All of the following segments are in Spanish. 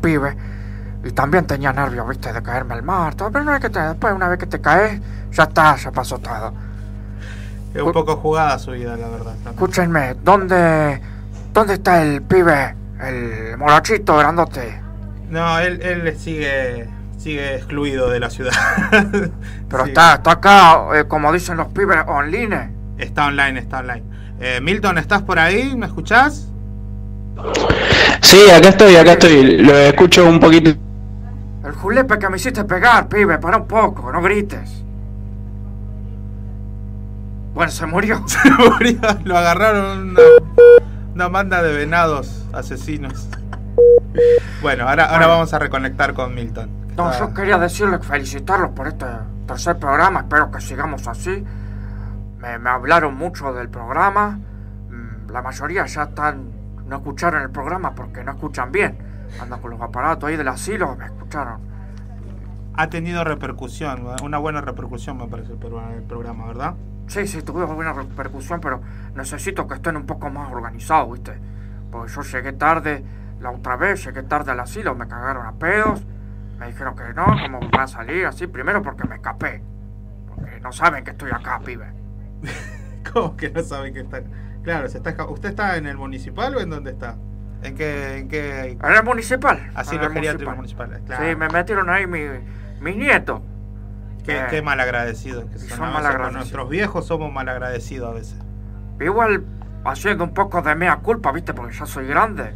pibe. Y también tenía nervios, viste, de caerme al mar. todo, Pero una vez que te, después, una vez que te caes, ya está, ya pasó todo. Es un poco jugada su vida, la verdad. también. Escúchenme, ¿dónde, ¿dónde está el pibe? El morochito grandote. No, él, él sigue sigue excluido de la ciudad. Pero Sí. está, está acá, eh, como dicen los pibes, online. Está online, está online. Eh, Milton, ¿estás por ahí? ¿Me escuchás? Sí, acá estoy, acá estoy. Lo escucho un poquito. El julepe que me hiciste pegar, pibe, para un poco, no grites. Bueno, se murió. Se murió, Lo agarraron una, una banda de venados asesinos. Bueno, ahora, ahora Bueno. vamos a reconectar con Milton. No, yo quería decirles, felicitarlos por este tercer programa, espero que sigamos así. Me, me hablaron mucho del programa. Mm, La mayoría ya están, no escucharon el programa porque no escuchan bien. Andan con los aparatos ahí del asilo, me escucharon. Ha tenido repercusión, una buena repercusión me parece el programa- el programa, ¿verdad? Sí, sí, tuve buena repercusión, pero necesito que estén un poco más organizados, ¿viste? Porque yo llegué tarde la otra vez, llegué tarde al asilo, me cagaron a pedos, me dijeron que no, cómo van a salir así, primero porque me escapé. Porque no saben que estoy acá, pibe. ¿Cómo que no saben que está? Claro, se está, ¿usted está en el municipal o en dónde está? ¿En qué, en qué En el municipal. en el geriátrico municipal? Claro. Sí, me metieron ahí mi, mis nietos. Qué, Eh, qué malagradecidos que son. son malagradecidos. Con nuestros viejos somos malagradecidos a veces. Igual haciendo un poco de mea culpa, ¿viste? Porque ya soy grande.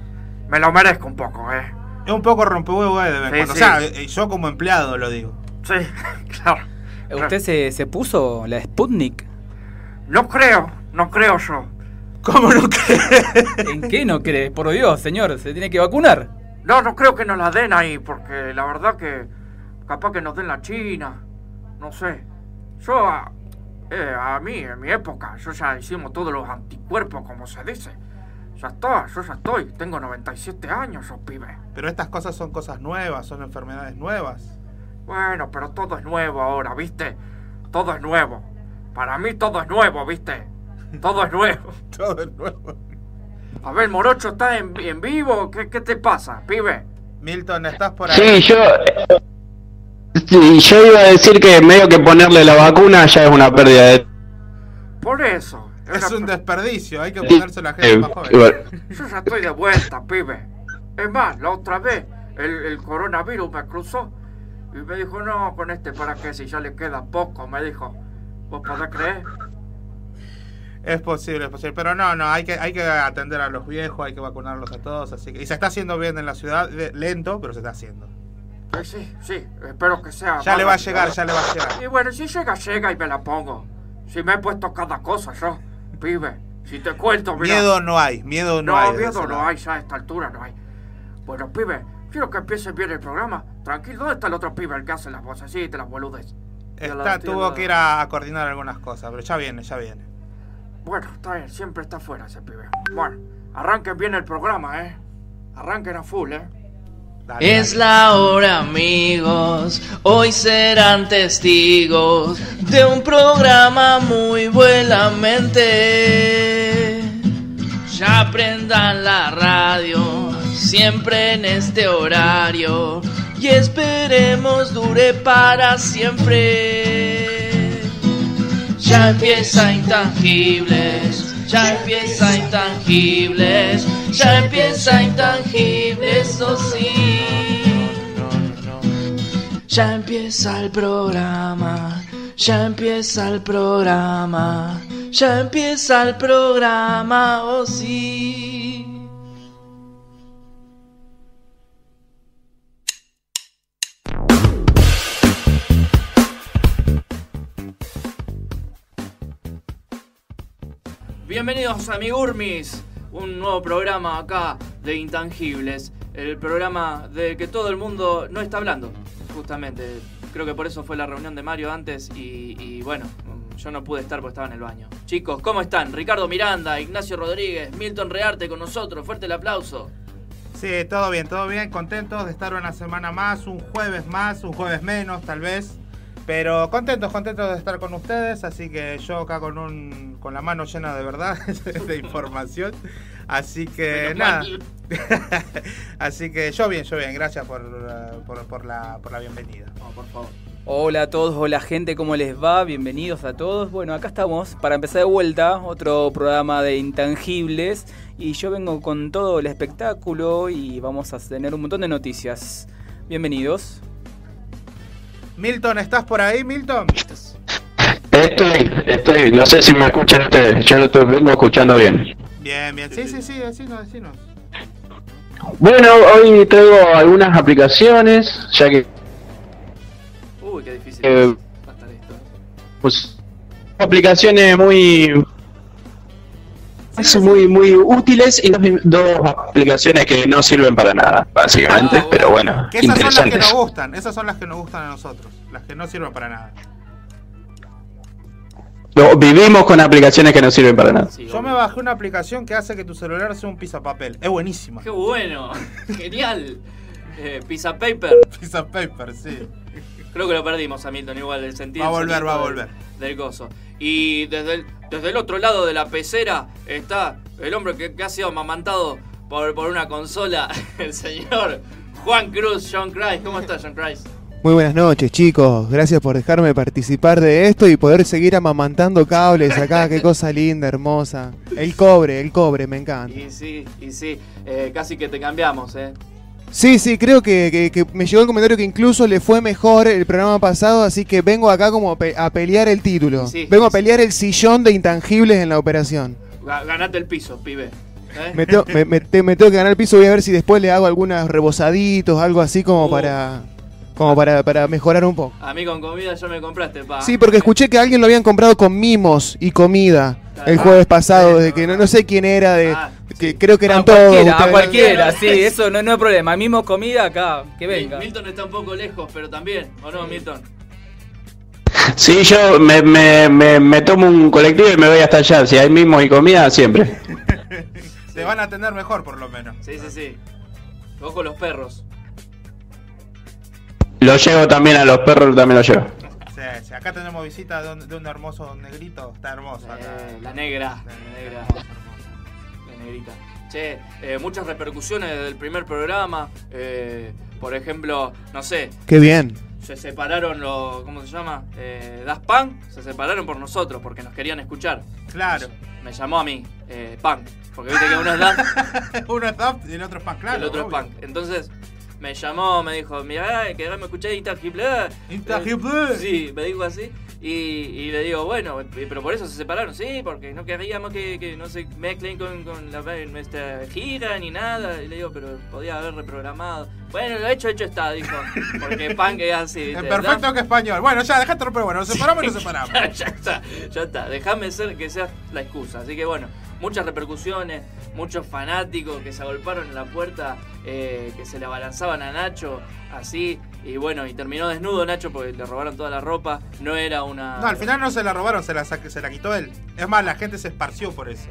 Me lo merezco un poco, ¿eh? Es un poco rompehuevo eh, de vez en Sí, cuando. sí. O sea, eh, yo como empleado lo digo. Sí, claro. ¿Usted se, se puso la Sputnik? No creo, no creo yo. ¿Cómo no crees? ¿En qué no cree? Por Dios, señor, se tiene que vacunar. No, no creo que nos la den ahí, porque la verdad que capaz que nos den la China, no sé. Yo, a, eh, a mí, en mi época, yo ya hicimos todos los anticuerpos, como se dice. Ya está, yo ya estoy, tengo 97 años, yo pibe. Pero estas cosas son cosas nuevas, son enfermedades nuevas. Bueno, pero todo es nuevo ahora, ¿viste? Todo es nuevo. Para mí todo es nuevo, ¿viste? Todo es nuevo. Todo es nuevo. A ver, Morocho, ¿estás en, en vivo? ¿Qué, ¿Qué te pasa, pibe? Milton, ¿estás por ahí? Sí, yo. Sí, yo iba a decir que medio que ponerle la vacuna ya es una pérdida de. Por eso. Es un desperdicio, hay que ponerse la gente eh, más joven. igual. Yo ya estoy de vuelta, pibe. Es más, la otra vez el, el coronavirus me cruzó y me dijo, no, con este para qué, si ya le queda poco, me dijo. ¿Vos podés creer? Es posible, es posible. Pero no, no, hay que, hay que atender a los viejos, hay que vacunarlos a todos. así que Y se está haciendo bien en la ciudad, de- lento, pero se está haciendo. Sí, sí, sí, espero que sea. Ya le va a llegar, ya le va a llegar. Y bueno, si llega, llega y me la pongo. Si me he puesto cada cosa yo, pibe. Si te cuento, mira. Miedo no hay, miedo no, No, hay. de miedo no hay, ya a esta altura no hay. Bueno, pibe, quiero que empiece bien el programa. Tranquilo, ¿dónde está el otro pibe, el que hace las vocecitas, las boludes? Está, tuvo que ir a, a coordinar algunas cosas, pero ya viene, ya viene. Bueno, está bien, siempre está fuera ese pibe. Bueno, arranquen bien el programa, ¿eh? Arranquen a full, ¿eh? Dale, Es dale. la hora amigos, hoy serán testigos de un programa muy buenamente. Ya prendan la radio, siempre en este horario, y esperemos dure para siempre. Ya empieza intangibles, ya empieza intangibles, ya empieza intangibles, eso sí. Ya empieza el programa, ya empieza el programa, ya empieza el programa, oh sí. Bienvenidos amigurmis, un nuevo programa acá de Intangibles, el programa de que todo el mundo no está hablando, justamente. Creo que por eso fue la reunión de Mario antes y, bueno, yo no pude estar porque estaba en el baño. Chicos, ¿cómo están? Ricardo Miranda, Ignacio Rodríguez, Milton Rearte con nosotros, fuerte el aplauso. Sí, todo bien, todo bien. Contentos de estar una semana más, un jueves más, un jueves menos, tal vez. Pero contentos, contentos de estar con ustedes. Así que yo acá con un con la mano llena de verdad de información. Así que Menos nada. Así que yo bien, yo bien. Gracias por, por, por la, por la bienvenida. No, por favor. Hola a todos, hola gente, ¿cómo les va? Bienvenidos a todos. Bueno, acá estamos para empezar de vuelta, otro programa de Intangibles. Y yo vengo con todo el espectáculo y vamos a tener un montón de noticias. Bienvenidos. Milton, ¿estás por ahí, Milton? Estoy, estoy, no sé si me escuchan ustedes, yo lo estoy vengo escuchando bien. Bien, bien. Sí, sí, sí, decinos, decinos. Bueno, hoy traigo algunas aplicaciones, ya que Uy, qué difícil Eh, pues aplicaciones muy muy muy útiles y dos, dos aplicaciones que no sirven para nada, básicamente, Ah, bueno. pero bueno, Que esas son las que interesantes. nos gustan. Esas son las que nos gustan a nosotros. Las que no sirven para nada. No, vivimos con aplicaciones que no sirven para nada. Sí, Yo me bajé una aplicación que hace que tu celular sea un papel. Es buenísima. Qué bueno, genial. Eh, Pizza Paper. Pizza paper, sí. Creo que lo perdimos a Milton igual el sentido. Va a volver, va a del- volver. Del gozo. Y desde el, desde el otro lado de la pecera está el hombre que, que ha sido amamantado por, por una consola, el señor Juan Cruz, John Christ. ¿Cómo estás, John Christ? Muy buenas noches, chicos. Gracias por dejarme participar de esto y poder seguir amamantando cables acá. Qué cosa linda, hermosa. El cobre, el cobre, me encanta. Y sí, y sí, eh, casi que te cambiamos, ¿eh? Sí, sí, creo que, que- que me llegó el comentario que incluso le fue mejor el programa pasado, así que vengo acá como a pe- a pelear el título. Sí, vengo a pelear el sillón de intangibles en la operación. Ga- Ganate el piso, pibe. ¿eh? Me, tengo- me- me- te- me tengo que ganar el piso, voy a ver si después le hago algunos rebozaditos, algo así como Uh. para como para, para mejorar un poco. A mí con comida ya me compraste, pa. Sí, porque escuché que alguien lo habían comprado con mimos y comida el Ah, jueves pasado, desde que no, no sé quién era, de Ah, que creo que eran a todos. cualquiera, a cualquiera, sí, eso no, no hay problema. Mismo comida acá, que venga. Milton está un poco lejos, pero también, ¿o no, Milton? Sí, yo me, me, me, me tomo un colectivo y me voy hasta allá, si hay mismos y comida, siempre. Te van a atender mejor, por lo menos. Sí, sí, sí. Ojo los perros. Lo llevo también a los perros, también lo llevo. Sí, sí. Acá tenemos visita de un, de un hermoso negrito. Está hermoso acá. Eh, la negra. La negra. Negrita. Che, eh, muchas repercusiones del primer programa. eh, por ejemplo, no sé, Qué bien. se separaron los. ¿Cómo se llama? Eh, Daft Punk. Se separaron por nosotros porque nos querían escuchar. Claro. Me llamó a mí, eh, Punk. Porque viste que uno es Daft Uno es Daft y el otro es Punk, claro. el otro obvio. es Punk. Entonces. Me llamó, me dijo, mira, que me escuché Intangible. Intangible. Sí, me dijo así. Y, y le digo, bueno, pero por eso se separaron, sí, porque no queríamos que, que no se mezclen con, con la, nuestra gira ni nada. Y le digo, pero podía haber reprogramado. Bueno, lo hecho, hecho está, dijo. Porque punk es así. En perfecto que español. Bueno, ya, dejate pero bueno, nos separamos y nos separamos. ya, ya está, ya está. Déjame ser que sea la excusa. Así que bueno, muchas repercusiones, muchos fanáticos que se agolparon en la puerta, eh, que se le abalanzaban a Nacho, así. Y bueno, y terminó desnudo Nacho porque le robaron toda la ropa. No era una. No, al final no se la robaron, se la, se la quitó él. Es más, la gente se esparció por eso.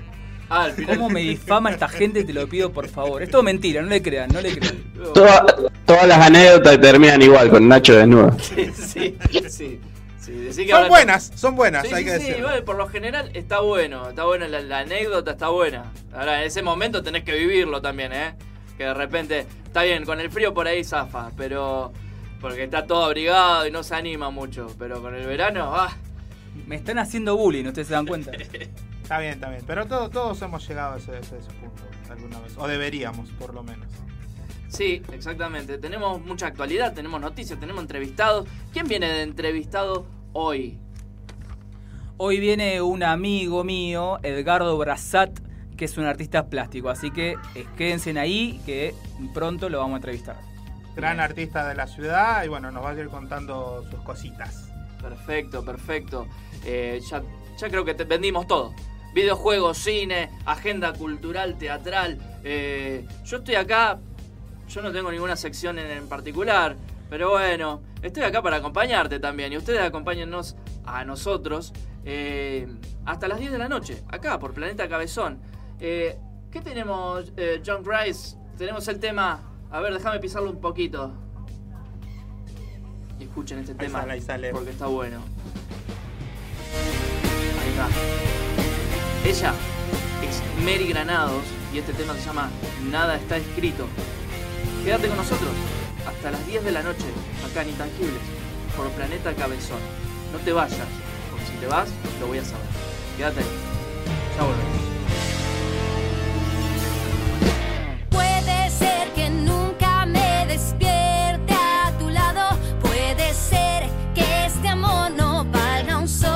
Ah, al final. ¿Cómo me difama esta gente? Te lo pido por favor. Es todo mentira, no le crean, no le crean. Toda- todas las anécdotas terminan igual, con Nacho desnudo. sí, sí, sí. Sí, decí que Son buenas, son buenas, Sí, hay sí, que sí, decirlo. igual, por lo general está bueno, está buena la, la anécdota, está buena. Ahora, en ese momento tenés que vivirlo también, ¿eh? Que de repente, está bien, con el frío por ahí zafa, pero... Porque está todo abrigado y no se anima mucho, pero con el verano, ah, Me están haciendo bullying, ustedes se dan cuenta. Está bien, está bien. Pero todo- todos hemos llegado a ese punto alguna vez. O deberíamos, por lo menos. sí, exactamente. Tenemos mucha actualidad, tenemos noticias, tenemos entrevistados. ¿Quién viene de entrevistado hoy? Hoy viene un amigo mío, Edgardo Brazat, que es un artista plástico, así que eh, quédense ahí que pronto lo vamos a entrevistar. Gran artista de la ciudad y bueno, nos va a ir contando sus cositas. Perfecto, perfecto. Eh, ya, ya creo que te vendimos todo. Videojuegos, cine, agenda cultural, teatral. Eh, yo estoy acá, yo no tengo ninguna sección en, en particular, pero bueno, estoy acá para acompañarte también y ustedes acompáñennos a nosotros eh, hasta las 10 de la noche, acá por Planeta Cabezón. Eh, ¿Qué tenemos, eh, John Rice? Tenemos el tema. A ver, déjame pisarlo un poquito. Y escuchen este tema sale, ahí sale. porque está bueno. Ahí está. Ella es Mary Granados y este tema se llama Nada está escrito. Quédate con nosotros hasta las 10 de la noche, acá en Intangibles, por Planeta Cabezón. No te vayas, porque si te vas, lo voy a saber. Quédate ahí. Ya volvemos. despierte a tu lado. Puede ser que este amor no valga un sol.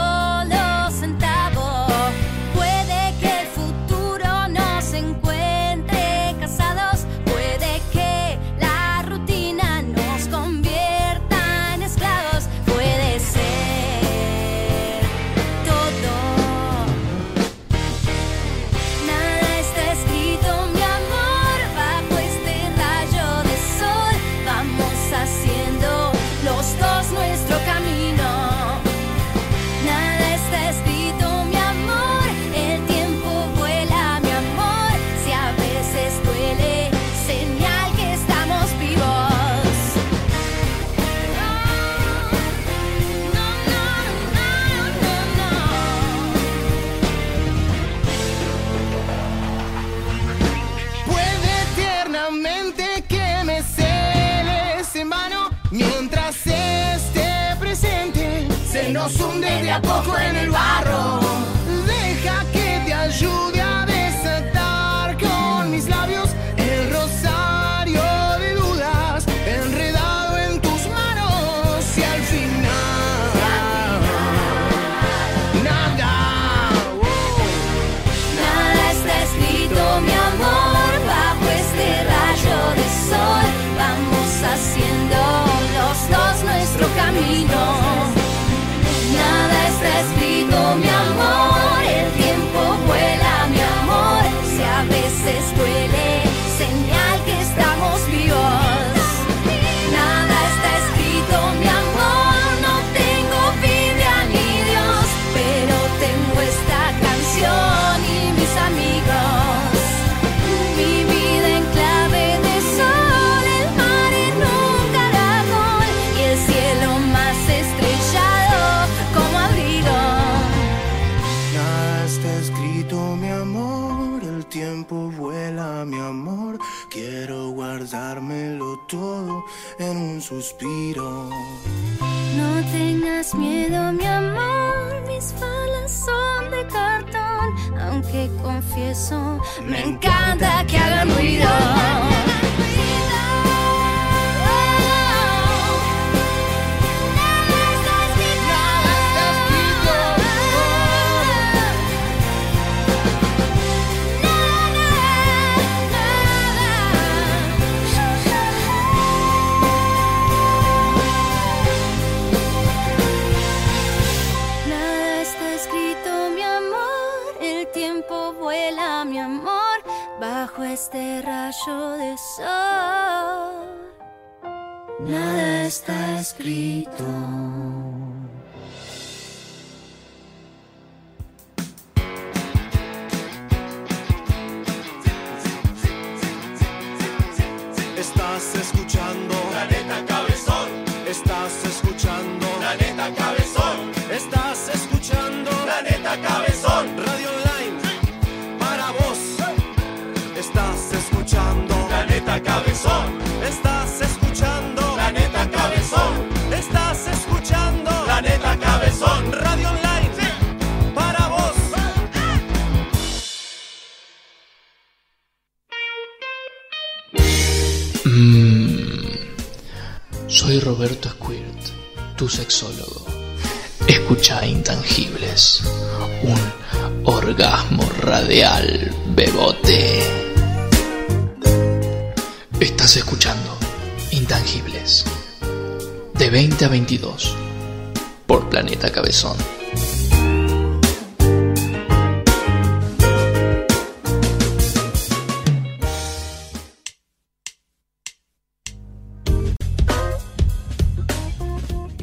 Y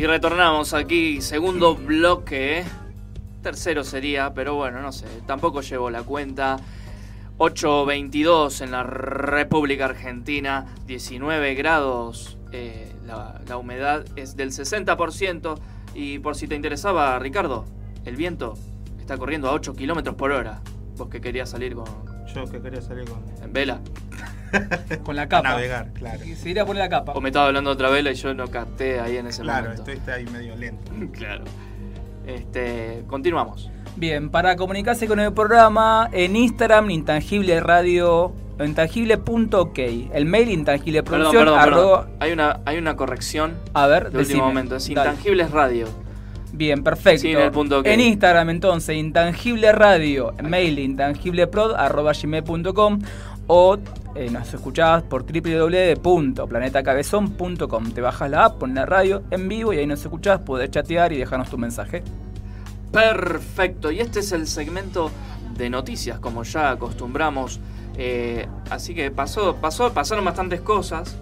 retornamos aquí, segundo bloque. Tercero sería, pero bueno, no sé, tampoco llevo la cuenta. 8.22 en la República Argentina, 19 grados, eh, la humedad es del 60%. Y por si te interesaba, Ricardo, el viento está corriendo a 8 kilómetros por hora. Vos que querías salir con. Yo que quería salir con. En vela. con la capa. Navegar, claro. Y se iría a poner la capa. O me estaba hablando de otra vela y yo no capté ahí en ese momento. Claro, estuviste ahí medio lento. claro. Este, continuamos. Bien, para comunicarse con el programa, en Instagram, Intangible Radio intangible.ok. El mail intangible Perdón, producción, perdón, arroba- perdón. Hay una, hay una corrección A ver, de decime. último momento. Es. Intangibles Radio. Bien, perfecto. El punto. En Instagram, entonces, intangible radio, mail intangibleprod, arroba gmail.com o eh, nos escuchás por www.planetacabezón.com. Te bajas la app, pones la radio en vivo y ahí nos escuchás, podés chatear y dejarnos tu mensaje. Perfecto. Y este es el segmento de noticias, como ya acostumbramos. Eh, así que pasó, pasó, pasaron bastantes cosas.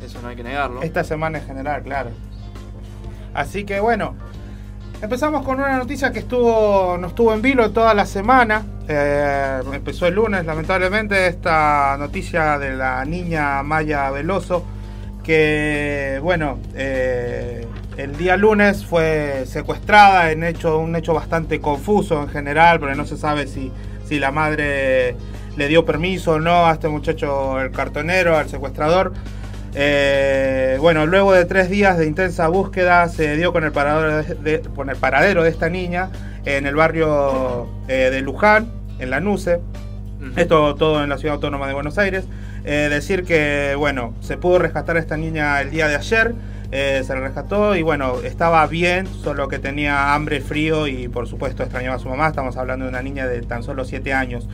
Mm, Eso no hay que negarlo. Esta semana en general, claro. Así que bueno, empezamos con una noticia que estuvo, no estuvo en vilo toda la semana. Eh, empezó el lunes, lamentablemente, esta noticia de la niña Maya Veloso, que bueno, eh, el día lunes fue secuestrada en hecho, un hecho bastante confuso en general, porque no se sabe si, si la madre le dio permiso o no a este muchacho, el cartonero, al secuestrador. Eh, bueno, luego de tres días de intensa búsqueda se dio con el paradero de, de- con el paradero de esta niña en el barrio eh, de Luján, en Lanuse. Ujú. Esto todo en la ciudad autónoma de Buenos Aires. Eh, decir que, bueno, se pudo rescatar a esta niña el día de ayer. eh, se la rescató y bueno, estaba bien, solo que tenía hambre, frío y por supuesto extrañaba a su mamá. Estamos hablando de una niña de tan solo 7 años.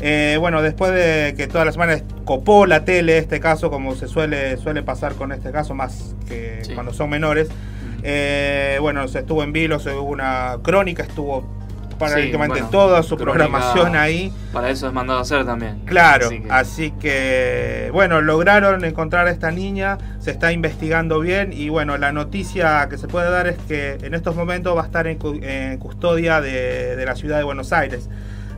Eh, bueno, después de que todas las semanas copó la tele este caso, como se suele, suele pasar con este caso, más que Sí. cuando son menores, eh, bueno, se estuvo en vilo, se hubo una crónica, estuvo prácticamente bueno, toda su programación ahí. Para eso es mandado a hacer también. Claro, Así que- así que bueno, lograron encontrar a esta niña, se está investigando bien y bueno, la noticia que se puede dar es que en estos momentos va a estar en, cu- en custodia de, de la ciudad de Buenos Aires.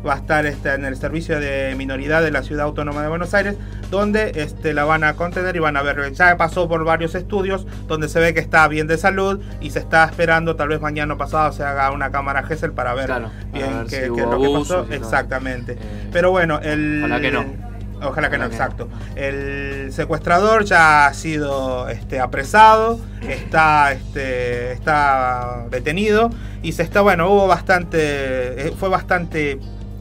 Va a estar este, en el servicio de minoridad de la ciudad autónoma de Buenos Aires, donde este, la van a contener y van a ver. Ya pasó por varios estudios donde se ve que está bien de salud y se está esperando, tal vez mañana o pasado se haga una cámara GESEL para ver Claro, bien ver qué, si qué hubo es lo que pasó. Exactamente. Eh, Pero bueno, el. Ojalá que no. Ojalá que no, exacto. El secuestrador ya ha sido este, apresado, está, este, está detenido y se está, bueno, hubo bastante, eh, fue bastante,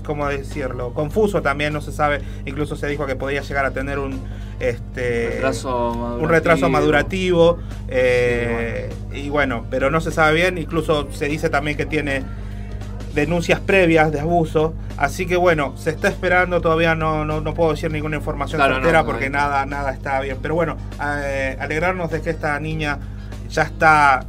¿cómo decirlo? Confuso también, no se sabe, incluso se dijo que podía llegar a tener un, este, retraso madurativo. un retraso madurativo eh, y bueno, pero no se sabe bien, incluso se dice también que tiene denuncias previas de abuso, así que bueno, se está esperando, todavía no, no, no puedo decir ninguna información Claro, certera no, no porque nada, nada está bien, pero bueno, eh, alegrarnos de que esta niña ya está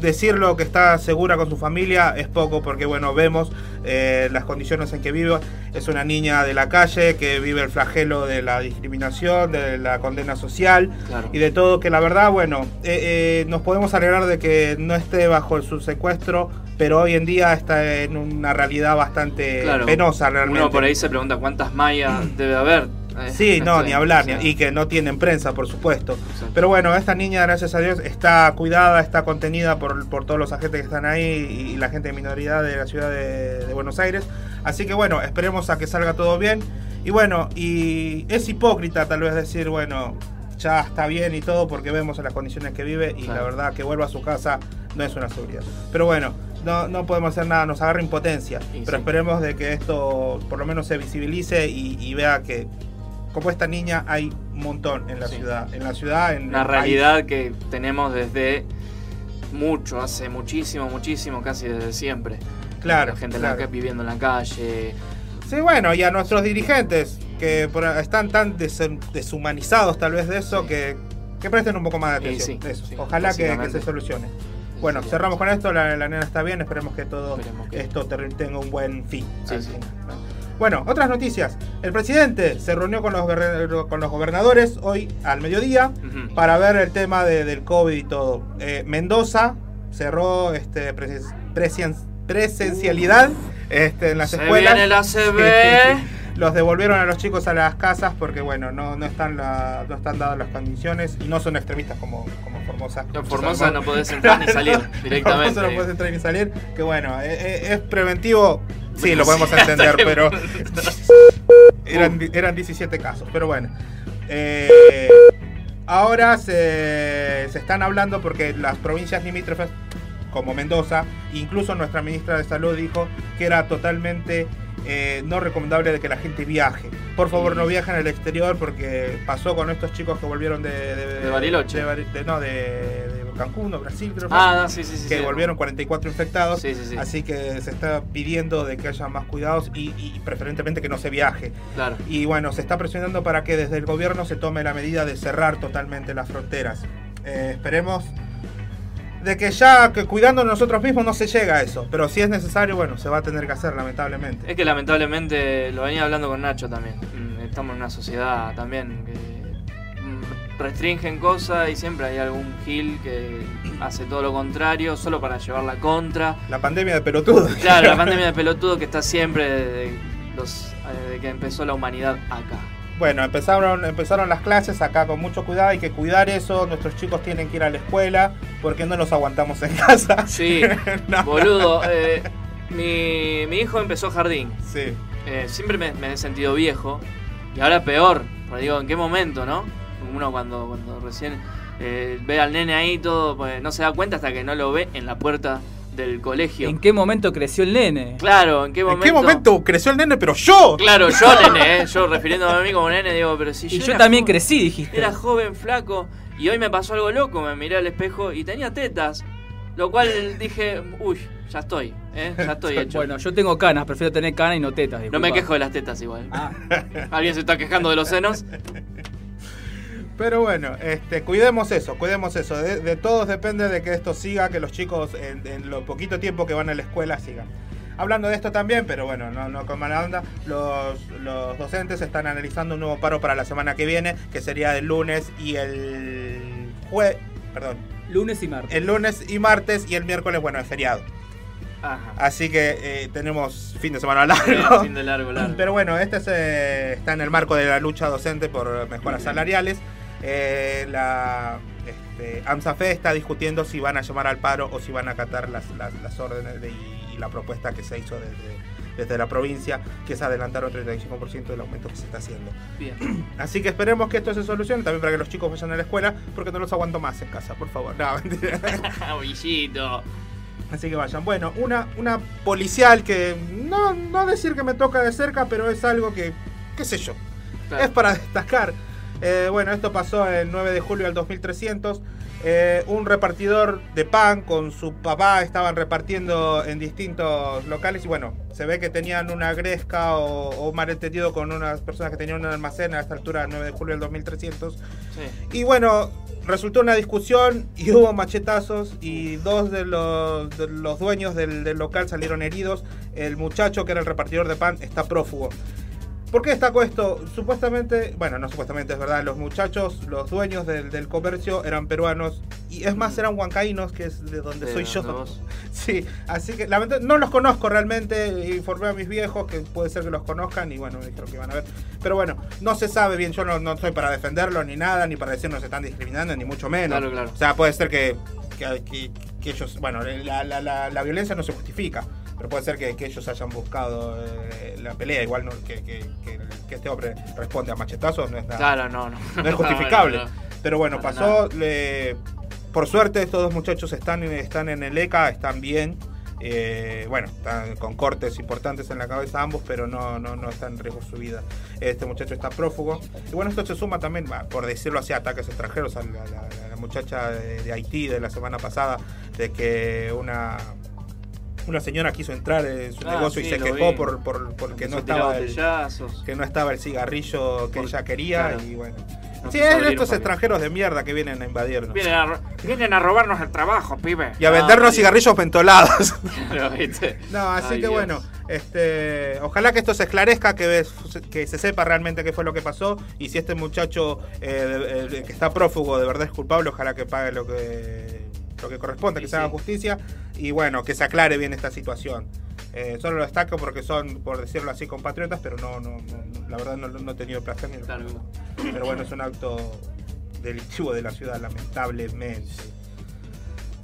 decirlo que está segura con su familia es poco porque bueno vemos eh, las condiciones en que vive es una niña de la calle que vive el flagelo de la discriminación de la condena social Claro. y de todo que la verdad bueno eh, eh, nos podemos alegrar de que no esté bajo su secuestro pero hoy en día está en una realidad bastante Claro. penosa realmente Uno por ahí se pregunta cuántas mayas debe haber. Eh, Sí, no, ni hablar, ni- y que no tienen prensa, por supuesto. Exacto. Pero bueno, esta niña, gracias a Dios, está cuidada, está contenida por, por todos los agentes que están ahí y la gente de minoridad de la ciudad de, de Buenos Aires. Así que bueno, esperemos a que salga todo bien. Y bueno, y es hipócrita tal vez decir, bueno, ya está bien y todo porque vemos las condiciones que vive y la verdad que vuelva a su casa no es una seguridad. Pero bueno, no, no podemos hacer nada, nos agarra impotencia. Pero sí. esperemos de que esto por lo menos se visibilice y, y vea que como esta niña hay un montón en la Sí. ciudad. En la ciudad, en Una país. realidad que tenemos desde mucho, hace muchísimo, muchísimo, casi desde siempre. Claro, La gente en la claro. viviendo en la calle. Sí, bueno, y a nuestros dirigentes que están tan des- deshumanizados tal vez de eso Sí. que, que presten un poco más de atención. sí, eso. sí, Ojalá que, se solucione. Bueno, cerramos con esto, la, la nena está bien, esperemos que todo Esperemos que- esto tenga un buen fin. Sí, sí. ¿No? Bueno, otras noticias. El presidente se reunió con los, con los gobernadores hoy al mediodía Ujú. para ver el tema de- del COVID y todo. Eh, Mendoza cerró este presen- presen- presencialidad este, en las Se escuelas. viene la CB. Los devolvieron a los chicos a las casas porque bueno, no, no están la- no están dadas las condiciones y no son extremistas como, como Formosa. En Formosa no podés entrar ni salir directamente. Formosa no puedes entrar ni salir. Que bueno, eh, eh, es preventivo Sí, lo podemos entender, pero eran, eran 17 casos, pero bueno. Eh, ahora se, se están hablando porque las provincias limítrofes, como Mendoza, incluso nuestra ministra de Salud dijo que era totalmente eh, no recomendable de que la gente viaje. Por favor, no viajen al exterior porque pasó con estos chicos que volvieron de... De, De Bariloche. de Bari- de- no, de Cancún o Brasil, creo que Ah, fue, no, sí, sí, sí. que sí. volvieron 44 infectados. Sí, sí, sí. Así que se está pidiendo de que haya más cuidados y, y preferentemente que no se viaje. Claro. Y bueno, se está presionando para que desde el gobierno se tome la medida de cerrar totalmente las fronteras. Eh, esperemos de que ya que cuidando nosotros mismos no se llega a eso. Pero si es necesario, bueno, se va a tener que hacer, lamentablemente. Es que lamentablemente, lo venía hablando con Nacho también, mm, estamos en una sociedad también que restringen cosas y siempre hay algún gil que hace todo lo contrario solo para llevar la contra. La pandemia de pelotudos. Claro, la pandemia de pelotudo que está siempre desde, los, eh, desde que empezó la humanidad acá. Bueno, empezaron, empezaron las clases acá con mucho cuidado. Hay que cuidar eso. Nuestros chicos tienen que ir a la escuela porque no los aguantamos en casa. Sí, No. boludo. eh, mi, mi hijo empezó jardín. Sí. Eh, siempre me, me he sentido viejo. Y ahora peor. Porque digo, ¿en qué momento, no? Uno cuando, cuando recién eh, ve al nene ahí todo, pues no se da cuenta hasta que no lo ve en la puerta del colegio. ¿En qué momento creció el nene? Claro, ¿en qué ¿En momento? qué momento creció el nene? Pero yo. Claro, yo nene, eh, yo refiriéndome a mí como nene, digo, pero si Y yo, yo era también joven- crecí, dijiste. Era joven, flaco, y hoy me pasó algo loco, me miré al espejo y tenía tetas. Lo cual dije, uy, ya estoy, ¿eh? ya estoy hecho. Bueno, yo tengo canas, prefiero tener canas y no tetas. no me disculpa. quejo de las tetas igual. Ah. ¿Alguien se está quejando de los senos? Pero bueno, este, cuidemos eso, cuidemos eso. De, de todos depende de que esto siga, que los chicos en, en lo poquito tiempo que van a la escuela sigan. Hablando de esto también, pero bueno, no, no con mala onda, los, los docentes están analizando un nuevo paro para la semana que viene, que sería el lunes y el jue, perdón, Lunes y martes. el lunes y martes y el miércoles, bueno, es feriado. Ajá. Así que eh, tenemos fin de semana largo. Fin de largo, largo. Pero bueno, este es, eh, está en el marco de la lucha docente por mejoras salariales. Eh, la este, AMSAFE está discutiendo si van a llamar al paro o si van a acatar las, las, las órdenes de- y, y la propuesta que se hizo desde, desde la provincia, que es adelantar un 35% del aumento que se está haciendo. Bien. Así que esperemos que esto se solucione también para que los chicos vayan a la escuela, porque no los aguanto más en casa, por favor. No, mentira. Así que vayan. Bueno, una, una policial que no, no decir que me toca de cerca, pero es algo que, qué sé yo, Claro. es para destacar. Eh, bueno, esto pasó el 9 de julio del 2300. Eh, un repartidor de pan con su papá estaban repartiendo en distintos locales y bueno, se ve que tenían una gresca o, o un malentendido con unas personas que tenían un almacén a esta altura, el 9 de julio del 2300. Sí. Y bueno, resultó una discusión y hubo machetazos y dos de los, de los dueños del, del local salieron heridos. El muchacho que era el repartidor de pan está prófugo. ¿Por qué destaco esto? Supuestamente, bueno, no supuestamente es verdad, los muchachos, los dueños del, del comercio eran peruanos y es más eran huancaínos, que es de donde soy yo. Sí, así que lamentablemente no los conozco realmente, informé a mis viejos que puede ser que los conozcan y bueno, me dijeron que iban a ver. Pero bueno, no se sabe bien, yo no, no estoy para defenderlos ni nada, ni para decir no se están discriminando, ni mucho menos. Claro, claro. O sea, puede ser que, que, que- que ellos, bueno, la, la- la- la violencia no se justifica, pero puede ser que, que ellos hayan buscado eh, la pelea, igual no, que, que- que- que este hombre responde a machetazos, no es nada Claro, no, no. no es justificable. No. Pero bueno, pasó. le- por suerte, estos dos muchachos están, están en el ECA, están bien. Eh, bueno, están con cortes importantes en la cabeza ambos, pero no, no, no está en riesgo su vida. Este muchacho está prófugo. Y bueno, esto se suma también, por decirlo así, a ataques extranjeros a la, la- la muchacha de, de Haití de la semana pasada, de que una. Una señora quiso entrar en su Ah, negocio sí, y se quejó vi. por, por- porque no estaba el, que no estaba el cigarrillo que Por- ella quería claro. y bueno. No sí, es estos extranjeros de mierda que vienen a invadirnos. Vienen a, vienen a robarnos el trabajo, pibe. Y a Ah, vendernos sí. cigarrillos. Claro, ¿viste? no, así Ay, que Dios. bueno, este, ojalá que esto se esclarezca, que, que se sepa realmente qué fue lo que pasó y si este muchacho eh, eh, que está prófugo de verdad es culpable, ojalá que pague lo que lo que corresponde, que se haga sí. justicia y bueno, que se aclare bien esta situación. Eh, solo lo destaco porque son, por decirlo así, compatriotas, pero no, no, no- la verdad no, no he tenido placer ni lo Claro. Pero bueno, es un acto delictivo de la ciudad, lamentablemente.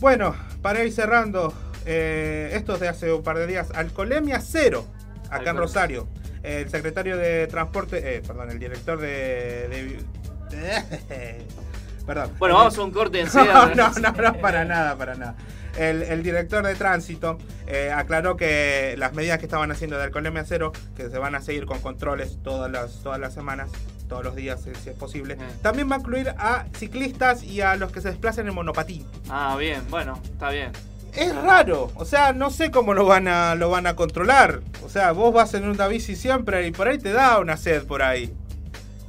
Bueno, para ir cerrando, eh, esto es de hace un par de días. Alcoholemia cero acá en Rosario. El secretario de Transporte, eh, perdón, el director de... de- perdón. Bueno, vamos a un corte en no, no, no, no, para nada, para nada. El, el director de tránsito eh, aclaró que las medidas que estaban haciendo de alcoholemia cero, que se van a seguir con controles todas las, todas las semanas, todos los días, eh, si es posible, también va a incluir a ciclistas y a los que se desplacen en monopatín. Ah, bien, bueno, está bien. Es raro, o sea, no sé cómo lo van a lo van a controlar. O sea, vos vas en una bici siempre y por ahí te da una sed por ahí.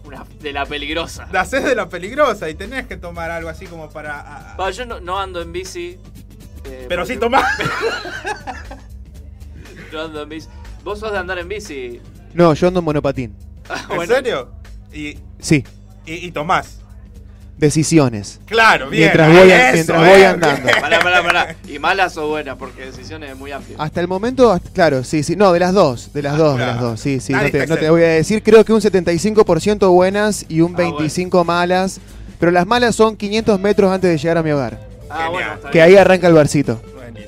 Una de la peligrosa. La sed de la peligrosa y tenés que tomar algo así como para... Va, yo no, no ando en bici. eh, Pero porque- sí tomás. No ando en bici. ¿Vos sos de andar en bici? No, yo ando en monopatín. ¿En Bueno. serio? Y, Sí, y, y tomás. Decisiones. Claro, bien. Mientras voy, Eso, mientras voy eh, andando. Pará, pará, pará. ¿Y malas o buenas? Porque decisiones muy amplias. Hasta el momento, hasta- claro, sí, sí. No, de las dos, de las dos, de las dos. Sí, sí. No te, no voy a decir, creo que un 75% buenas y un 25% malas. Pero las malas son 500 metros antes de llegar a mi hogar. Ah, bueno, está Que bien. ahí arranca el barcito.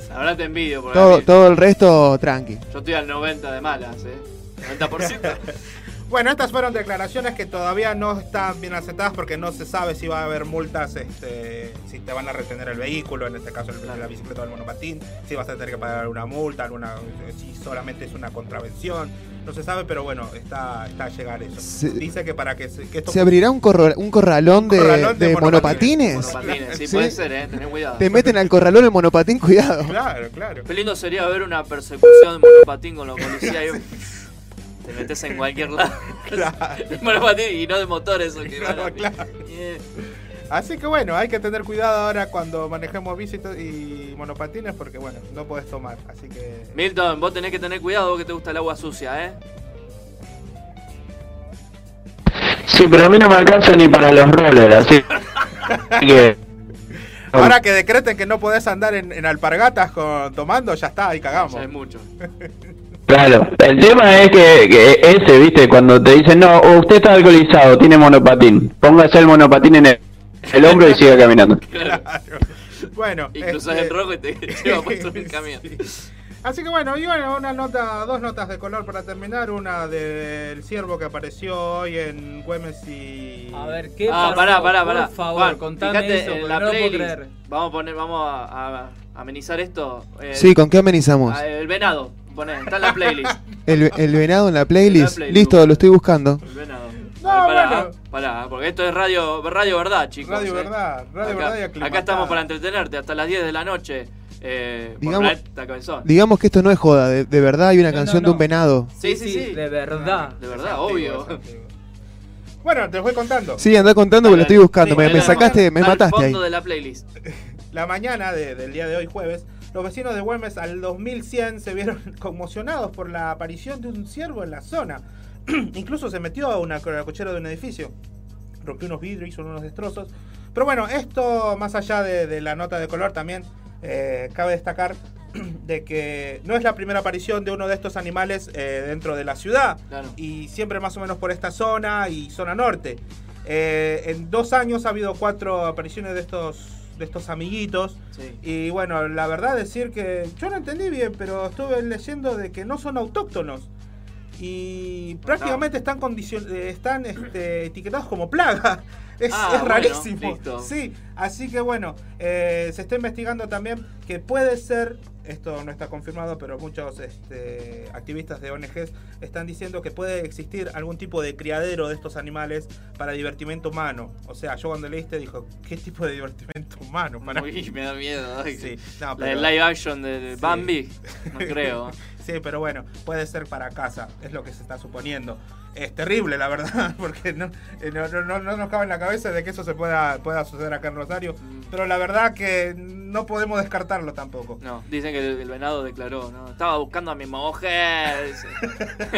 La verdad te envidio. A Todo, todo el resto, tranqui. Yo estoy al 90 de malas, ¿eh? 90%. Bueno, estas fueron declaraciones que todavía no están bien aceptadas porque no se sabe si va a haber multas, este, si te van a retener el vehículo, en este caso el- la bicicleta o el monopatín, si vas a tener que pagar una multa, alguna, si solamente es una contravención, no se sabe, pero bueno, está, está a llegar eso. Se- Dice que para que, se- que esto ¿Se abrirá un, corro- un corralón de, corralón de de monopatines. monopatines? Monopatines, sí, Sí. puede ser, ¿eh? Tenés cuidado. Te meten al corralón el monopatín, cuidado. Claro, claro. Qué lindo sería ver una persecución de monopatín con los policías. Te metes en cualquier lado. monopatín y no de motor, eso que Claro. Eh, Así que bueno, hay que tener cuidado ahora cuando manejemos bici y monopatines porque bueno, no puedes tomar, así que... Milton, vos tenés que tener cuidado, vos que te gusta el agua sucia, ¿eh? Sí, pero a mí no me alcanza ni para los rollers, así que... Ahora que decreten que no podés andar en, en alpargatas con, tomando, ya está, ahí cagamos. Ya es mucho. Claro, el tema es que, que ese, viste, cuando te dicen, no, usted está alcoholizado, tiene monopatín, póngase el monopatín en el, el hombro y siga caminando. Bueno, Y cruzas este, el rojo y te lleva puesto en el camión. Así que bueno, y bueno, una nota, dos notas de color para terminar. Una del ciervo que apareció hoy en Güemes y. A ver, ¿qué Ah, pasó? pará, pará, pará. Por favor, Juan, contame fíjate eso, la no playlist. Vamos a poner, vamos a, a- amenizar esto. Eh, Sí, ¿con qué amenizamos? El venado, poné, está en la playlist. El, el venado en la playlist. playlist. Listo, lo estoy buscando. El venado. No, Ah, pará, bueno. pará, porque esto es radio, radio verdad, chicos. Radio eh. Verdad, Radio acá, Verdad y acá estamos para entretenerte hasta las 10 de la noche. Eh, Digamos- que esto no es joda, de, de verdad hay una No, canción no, de un venado. Sí, sí, sí. De verdad. De verdad, obvio. Bueno, te los voy contando. Sí, anda contando que lo estoy buscando. Sí, me, sacaste, me mataste ahí. de la playlist. La mañana de- del día de hoy, jueves, los vecinos de Güemes al 2100 se vieron conmocionados por la aparición de un ciervo en la zona. Incluso se metió a una cochera de un edificio. Rompió unos vidrios, hizo unos destrozos. Pero bueno, esto, más allá de, de la nota de color, también eh, cabe destacar de que no es la primera aparición de uno de estos animales eh, dentro de la ciudad. Claro. Y siempre más o menos por esta zona y zona norte. Eh, en dos años ha habido cuatro apariciones de estos, de estos amiguitos. Sí. Y bueno, la verdad decir que yo no entendí bien, pero estuve leyendo de que no son autóctonos. Y prácticamente están, condicion- eh, están este, etiquetados como plaga. Es, Ah, es rarísimo. Sí, así que bueno, eh, se está investigando también que puede ser, esto no está confirmado, pero muchos este, activistas de ONGs están diciendo que puede existir algún tipo de criadero de estos animales para divertimento humano. O sea, yo cuando leíste dijo, ¿qué tipo de divertimento humano? Para Uy, me da miedo. Sí, no, La pero- de live action de, de Sí. Bambi, no creo. Sí, pero bueno, puede ser para casa, es lo que se está suponiendo. Es terrible, la verdad, porque no, eh, no, no- no- no nos cabe en la cabeza de que eso se pueda, pueda suceder acá en Rosario. Pero la verdad que no podemos descartarlo tampoco. No, dicen que el, el venado declaró, ¿no? Estaba buscando a mi mujer.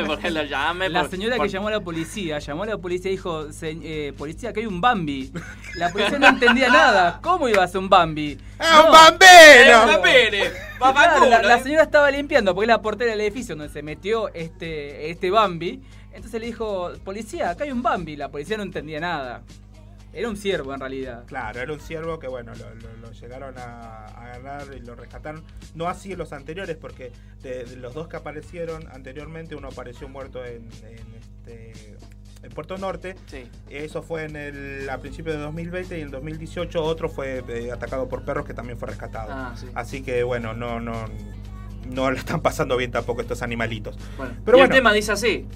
Porque la llamé. La por- señora por- que llamó a la policía, llamó a la policía y dijo, "Se- eh, policía, que hay un Bambi. La policía no entendía nada. ¿Cómo iba a ser un Bambi? ¡Ah, un No. bambino! ¡Eh, Pérez! Claro, la eh! señora estaba limpiando porque es la portera del edificio donde se metió este, este Bambi. Entonces le dijo, policía, acá hay un Bambi. La policía no entendía nada. Era un ciervo en realidad. Claro, era un ciervo que bueno, lo, lo- lo llegaron a, a agarrar y lo rescataron. No así los anteriores, porque de, de los dos que aparecieron anteriormente, uno apareció muerto en, en este, en Puerto Norte. Sí. Eso fue en el, a principios de 2020 y en 2018 otro fue eh, atacado por perros que también fue rescatado. Ah, sí. Así que bueno, no, no, no lo están pasando bien tampoco estos animalitos. Bueno, Pero y bueno. el tema dice así.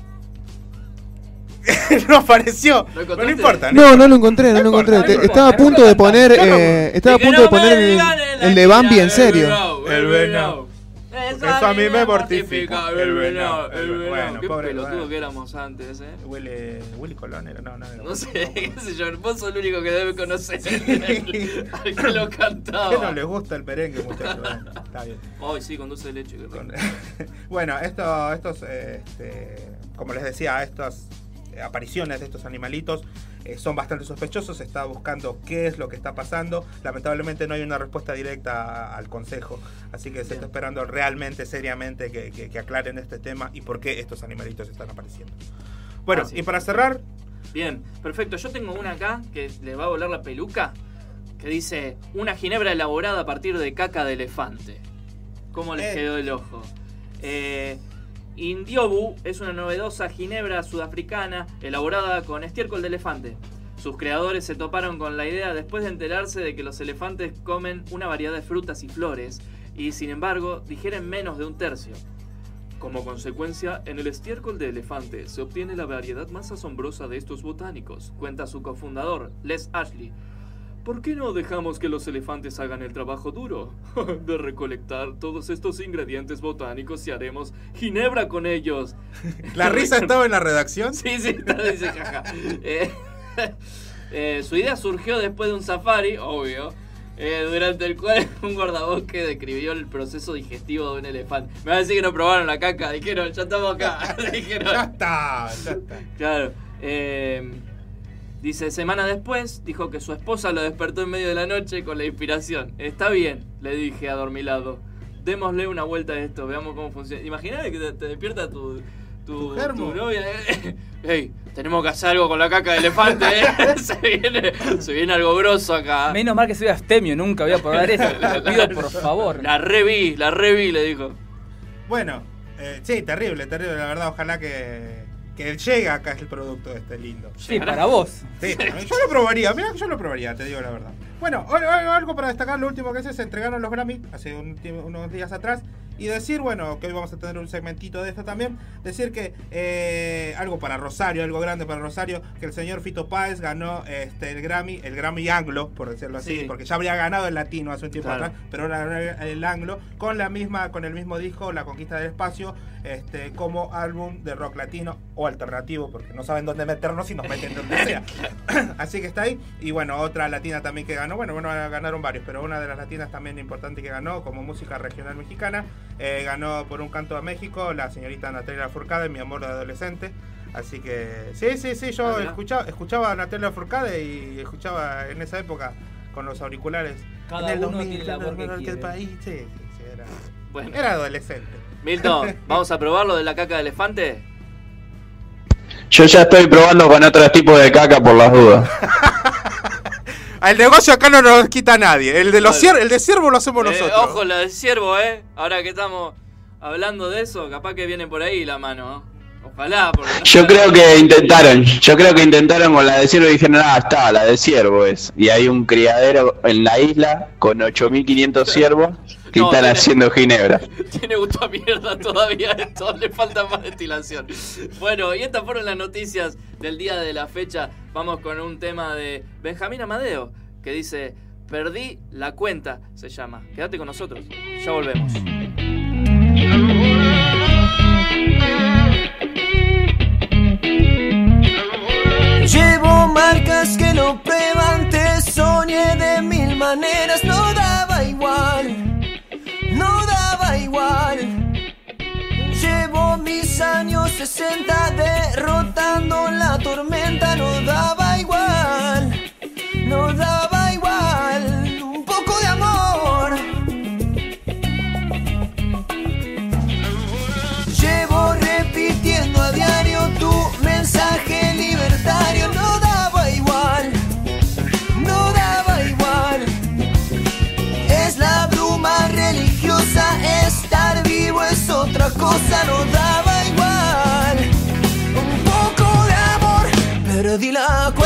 no apareció. No importa. No, no lo encontré, no lo No encontré. no Estaba a punto de poner, eh, estaba a punto de poner el, de Bambi en serio. El venado. Eso, Eso a mí me mortifica. El venado, el venado. bueno, Qué pobre pelotudo que éramos antes, eh. Huele, Willy Colón era, no, no, era No sé, qué sé yo, vos sos el único que debe conocer al que lo ¿Qué no cantaba. les gusta el merengue, muchachos? Bueno, está bien. Ay, sí, con dulce de leche. bueno, esto, estos, este, como les decía, estas eh, apariciones de estos animalitos eh, son bastante sospechosos. Se está buscando qué es lo que está pasando. Lamentablemente no hay una respuesta directa al consejo. Así que se está esperando realmente, seriamente, que, que- que aclaren este tema y por qué estos animalitos están apareciendo. Bueno, y para cerrar, Bien, perfecto. Yo tengo una acá que le va a volar la peluca. Que dice: Una ginebra elaborada a partir de caca de elefante. ¿Cómo les Eh. quedó el ojo? Eh, Indiobu es una novedosa ginebra sudafricana elaborada con estiércol de elefante. Sus creadores se toparon con la idea después de enterarse de que los elefantes comen una variedad de frutas y flores y sin embargo digieren menos de un tercio. Como consecuencia, en el estiércol de elefante se obtiene la variedad más asombrosa de estos botánicos, cuenta su cofundador, Les Ashley. ¿Por qué no dejamos que los elefantes hagan el trabajo duro? de recolectar todos estos ingredientes botánicos y haremos ginebra con ellos. la risa estaba en la redacción. Sí, sí, dice jaja. Eh, eh, su idea surgió después de un safari, obvio, eh, durante el cual un guardabosque describió el proceso digestivo de un elefante. Me va a decir que no probaron la caca, dijeron, ya estamos acá. dijeron, Ya está, ya está. Claro. eh, dice, semana después, dijo que su esposa lo despertó en medio de la noche con la inspiración. Está bien, le dije adormilado. Démosle una vuelta a esto, veamos cómo funciona. Imagínate que te, te despierta tu, tu, Tu germo. tu novia. eh. Ey, tenemos que hacer algo con la caca de elefante, eh. se, viene, se viene algo grosso acá. Menos mal que soy astemio, nunca voy a probar eso. Te pido por favor. La reví, la reví, le dijo. Bueno, eh, sí, terrible, terrible, la verdad. Ojalá que, que llegue acá el producto este lindo. Sí, para vos. Sí, yo lo probaría, mira que yo lo probaría, te digo la verdad. Bueno, algo para destacar, lo último que hice, se entregaron los Grammy hace un unos días atrás. Y decir, bueno, que hoy vamos a tener un segmentito de esto también. Decir que eh, algo para Rosario, algo grande para Rosario, que el señor Fito Páez ganó este, el Grammy, el Grammy Anglo, por decirlo así, Sí. porque ya habría ganado el latino hace un tiempo Claro. atrás, pero ahora ganó el Anglo, con la misma, con el mismo disco, La Conquista del Espacio, este, como álbum de rock latino o alternativo, porque no saben dónde meternos y nos meten donde sea. Así que está ahí. Y bueno, otra latina también que ganó. Bueno, bueno, ganaron varios, pero una de las latinas también importante que ganó como música regional mexicana. Eh, ganó por un canto a México la señorita Natalia Furcade, mi amor de adolescente. Así que sí, sí, sí, yo Ah, escuchaba, escuchaba a Natalia Furcade y escuchaba en esa época con los auriculares. Cada en el uno tiene la voz que en el quiere. país, sí, sí, sí, era, Bueno, era adolescente. Milton, ¿vamos a probarlo de la caca de elefante? Yo ya estoy probando con otros tipos de caca por las dudas. El negocio acá no nos quita nadie. El de los Vale. el de ciervo lo hacemos Eh, nosotros. ojo, la del ciervo, ¿eh? Ahora que estamos hablando de eso, capaz que viene por ahí la mano, ¿no? Ojalá, porque no Yo creo que intentaron, yo creo que intentaron con la de ciervo y dijeron, ah, está, la de ciervo es. Y hay un criadero en la isla con 8500 ciervos No, están tiene- haciendo ginebra. Tiene gusto a mierda todavía esto, le falta más destilación. Bueno, y estas fueron las noticias del día de la fecha. Vamos con un tema de Benjamín Amadeo, que dice, perdí la cuenta, se llama. Quédate con nosotros, ya volvemos. Llevo marcas que lo prueban, te soñé de mil maneras, no daba igual, no daba igual. Llevo mis años 60 derrotando la tormenta, no daba igual, no daba otra cosa no daba igual. Un poco de amor, perdí la cuenta.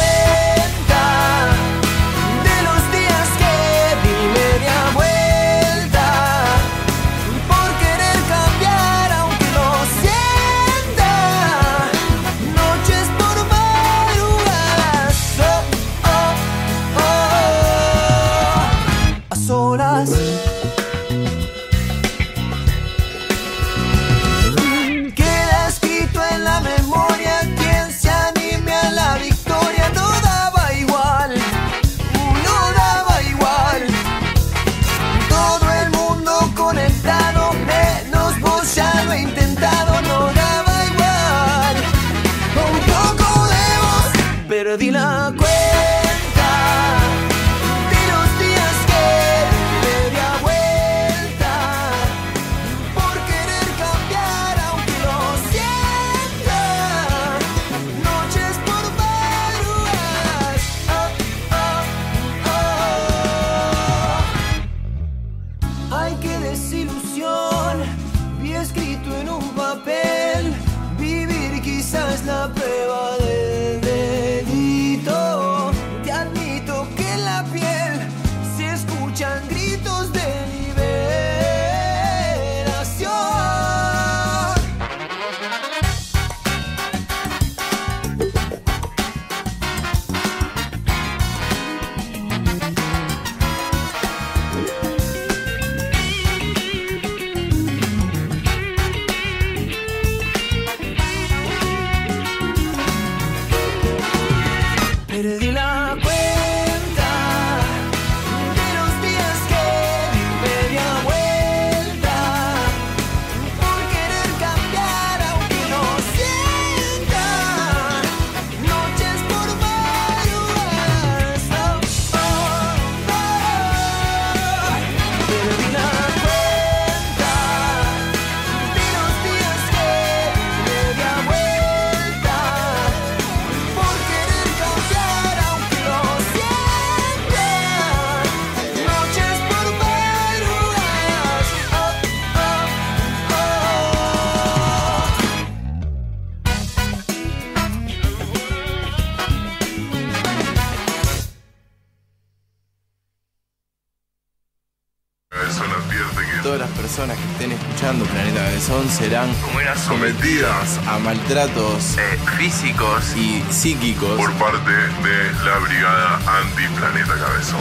a maltratos eh, físicos y psíquicos por parte de la Brigada Antiplaneta Cabezón.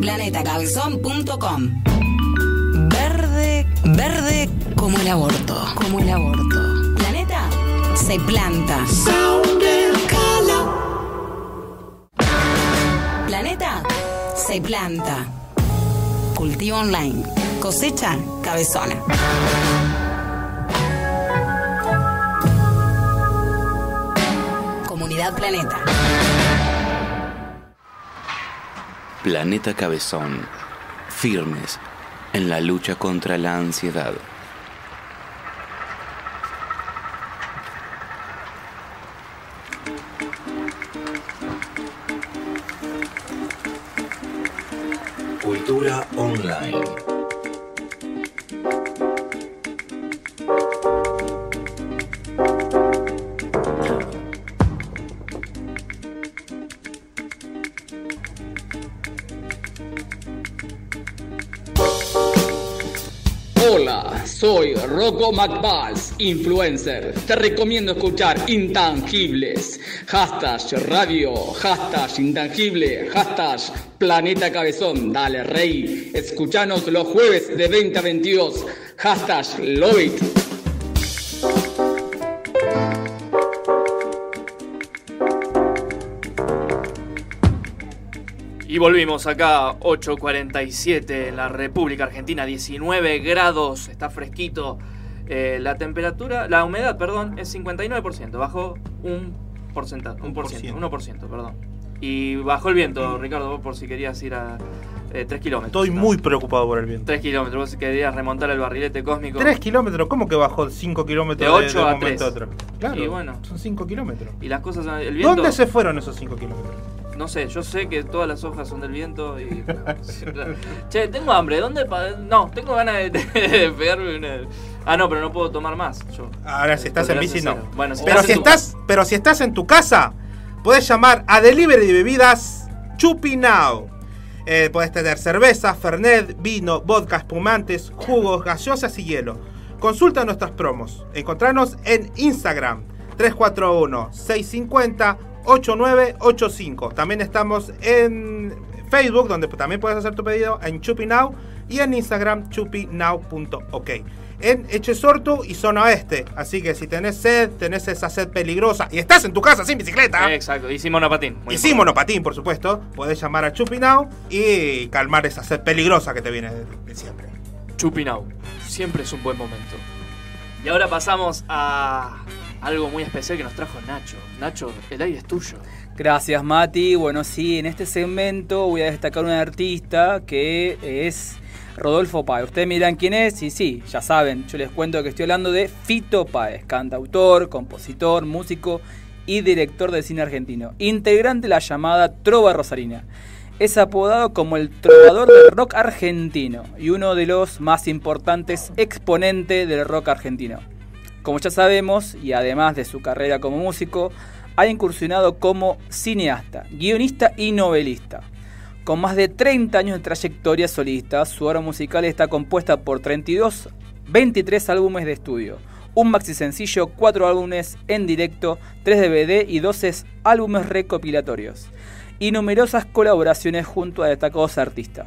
planetacabezón.com se planta. Planeta se planta. Cultivo online. Cosecha cabezona. Comunidad Planeta. Planeta Cabezón. Firmes en la lucha contra la ansiedad. o MacBuzz Influencer. Te recomiendo escuchar Intangibles, hashtag radio, hashtag intangible, hashtag planeta cabezón. Dale, rey. Escuchanos los jueves de 20 a 22, hashtag Lovit. Y volvimos acá, 8.47 en la República Argentina, 19 grados, está fresquito. Eh, la temperatura, la humedad, perdón, es 59%, bajó un porcentaje, un por ciento, 1%, perdón. Y bajó el viento, mm. Ricardo, vos por si querías ir a eh, 3 kilómetros. Estoy muy preocupado por el viento. 3 kilómetros, vos si querías remontar el barrilete cósmico. 3 kilómetros, ¿cómo que bajó 5 kilómetros de, 8 de, de a 3. A otro? Claro, y bueno, son 5 kilómetros. ¿Dónde se fueron esos 5 kilómetros? No sé, yo sé que todas las hojas son del viento y... che, tengo hambre, ¿dónde? No, tengo ganas de, de pegarme una... Ah, no, pero no puedo tomar más yo. Ahora, si estás en bici, no. Bueno, si pero, estás si tu- estás, pero si estás en tu casa, puedes llamar a Delivery de Bebidas Chupi Now. Eh, puedes tener cerveza, fernet, vino, vodka, espumantes, jugos, gaseosas y hielo. Consulta nuestras promos. Encontranos en Instagram 341-650-8985. También estamos en Facebook, donde también puedes hacer tu pedido en Chupi Now y en Instagram chupinow.ok. En Echesortu y zona oeste. Así que si tenés sed, tenés esa sed peligrosa y estás en tu casa sin bicicleta. Exacto, y sin monopatín. muy Y sin monopatín, por supuesto, podés llamar a Chupi Now y calmar esa sed peligrosa que te viene de, de siempre. Chupinau. Siempre es un buen momento. Y ahora pasamos a algo muy especial que nos trajo Nacho. Nacho, el aire es tuyo. Gracias Mati. Bueno, sí, en este segmento voy a destacar un artista que es Rodolfo Páez. Ustedes miran quién es y sí, ya saben, yo les cuento que estoy hablando de Fito Páez, cantautor, compositor, músico y director de cine argentino, integrante de la llamada Trova Rosarina. Es apodado como el trovador del rock argentino y uno de los más importantes exponentes del rock argentino. Como ya sabemos, y además de su carrera como músico, ha incursionado como cineasta, guionista y novelista. Con más de 30 años de trayectoria solista, su obra musical está compuesta por 32, 23 álbumes de estudio, un maxi sencillo, 4 álbumes en directo, 3 DVD y 12 álbumes recopilatorios, y numerosas colaboraciones junto a destacados artistas.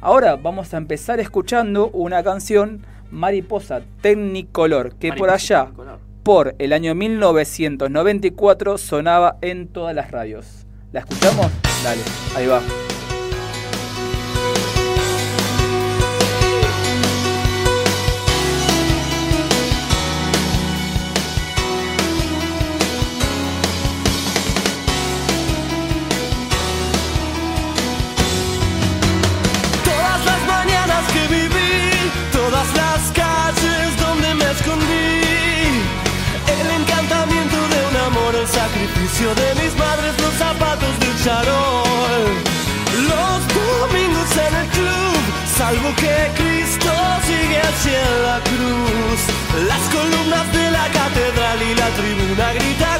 Ahora vamos a empezar escuchando una canción, Mariposa Technicolor, que por allá, Technicolor. por el año 1994, sonaba en todas las radios. ¿La escuchamos? Dale, ahí va. De mis madres, los zapatos del charol, los domingos en el club, salvo que Cristo sigue hacia la cruz, las columnas de la catedral y la tribuna grita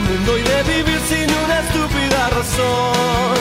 mundo y de vivir sin una estúpida razón.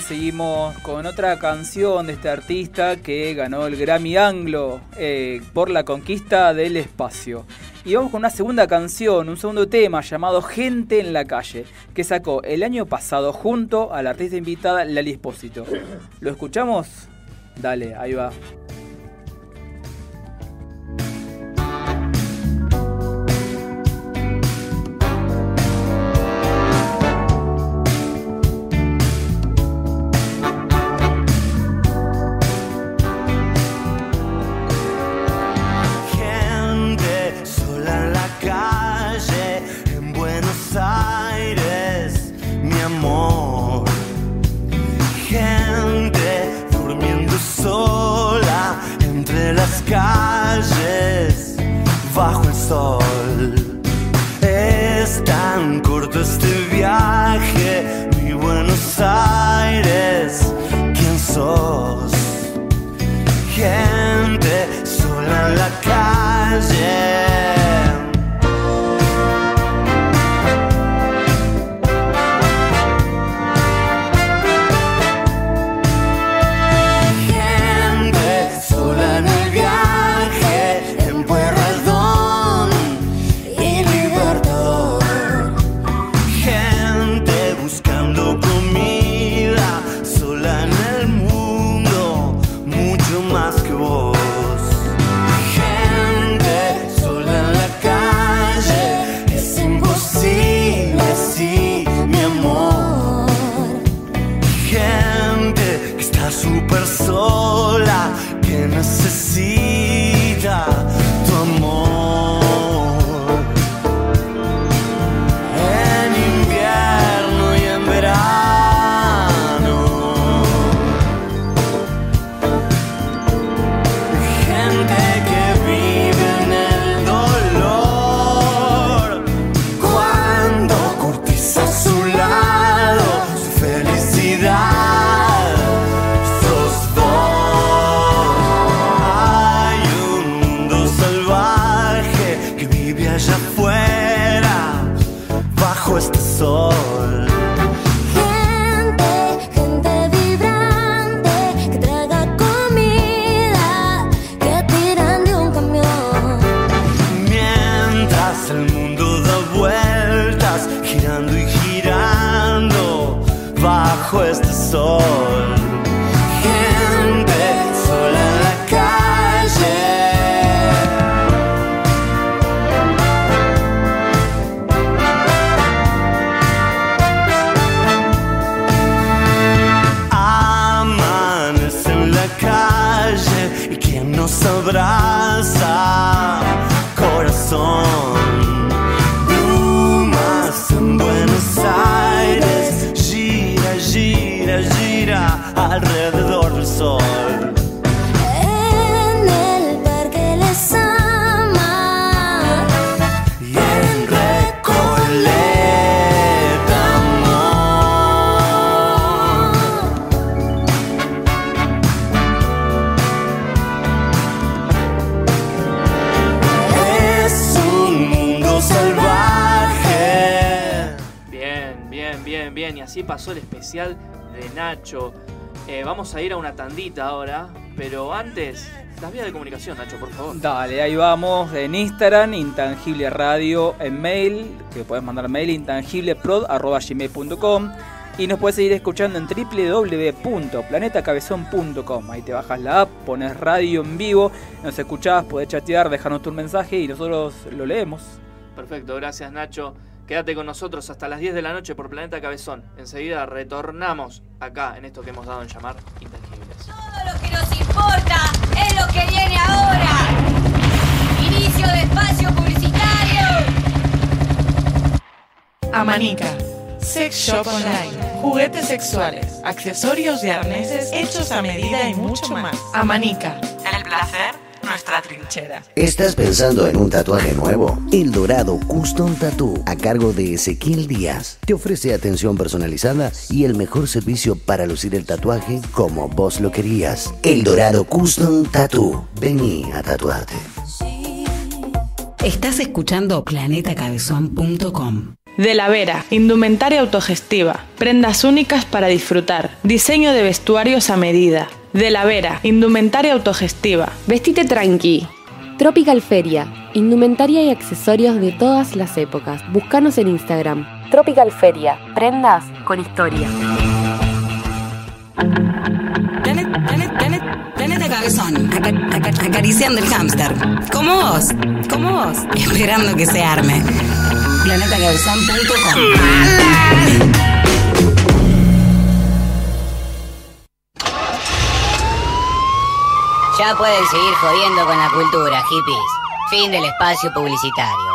Seguimos con otra canción de este artista que ganó el Grammy Anglo eh, por la conquista del espacio. Y vamos con una segunda canción, un segundo tema llamado Gente en la calle, que sacó el año pasado junto a la artista invitada Lali Espósito. ¿Lo escuchamos? Dale, ahí va. Vamos a ir a una tandita ahora, pero antes, las vías de comunicación, Nacho, por favor. Dale, ahí vamos. En Instagram, Intangible Radio, en mail, que puedes mandar mail, intangibleprod.gmail.com y nos puedes seguir escuchando en www.planetacabezón.com. Ahí te bajas la app, pones radio en vivo, nos escuchás, podés chatear, dejarnos tu mensaje y nosotros lo leemos. Perfecto, gracias Nacho. Quédate con nosotros hasta las 10 de la noche por Planeta Cabezón. Enseguida retornamos acá en esto que hemos dado en llamar Intangibles. Lo que nos importa es lo que viene ahora. Inicio de espacio publicitario. Amanica. Sex Shop Online. Juguetes sexuales, accesorios y arneses hechos a medida y mucho más. Amanica. El placer, nuestra trinchera. ¿Estás pensando en un tatuaje nuevo? El Dorado Custom Tattoo, a cargo de Ezequiel Díaz, te ofrece atención personalizada y el mejor servicio para lucir el tatuaje como vos lo querías. El Dorado Custom Tattoo. Vení a tatuarte. Estás escuchando planetacabezón.com. De la Vera, indumentaria autogestiva, prendas únicas para disfrutar, diseño de vestuarios a medida. De la Vera, indumentaria autogestiva. Vestite tranqui. Tropical Feria, indumentaria y accesorios de todas las épocas. Búscanos en Instagram. Tropical Feria, prendas con historia. Planeta Cabezón, aca- aca- acariciando el hámster. Como vos, como vos, esperando que se arme. PlanetaCabezón.com Ya pueden seguir jodiendo con la cultura, hippies. Fin del espacio publicitario.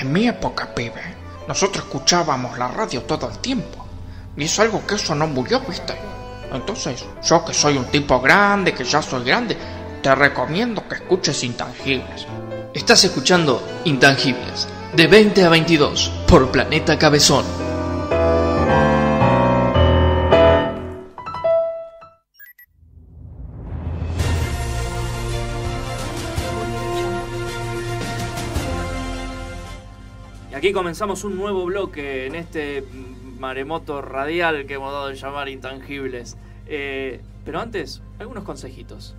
En mi época, pibe, nosotros escuchábamos la radio todo el tiempo. Y es algo que eso no murió, ¿viste? Entonces, yo que soy un tipo grande, que ya soy grande, te recomiendo que escuches Intangibles. Estás escuchando Intangibles, de 20 a 22, por Planeta Cabezón. Aquí comenzamos un nuevo bloque en este maremoto radial que hemos dado de llamar Intangibles. Eh, pero antes, algunos consejitos.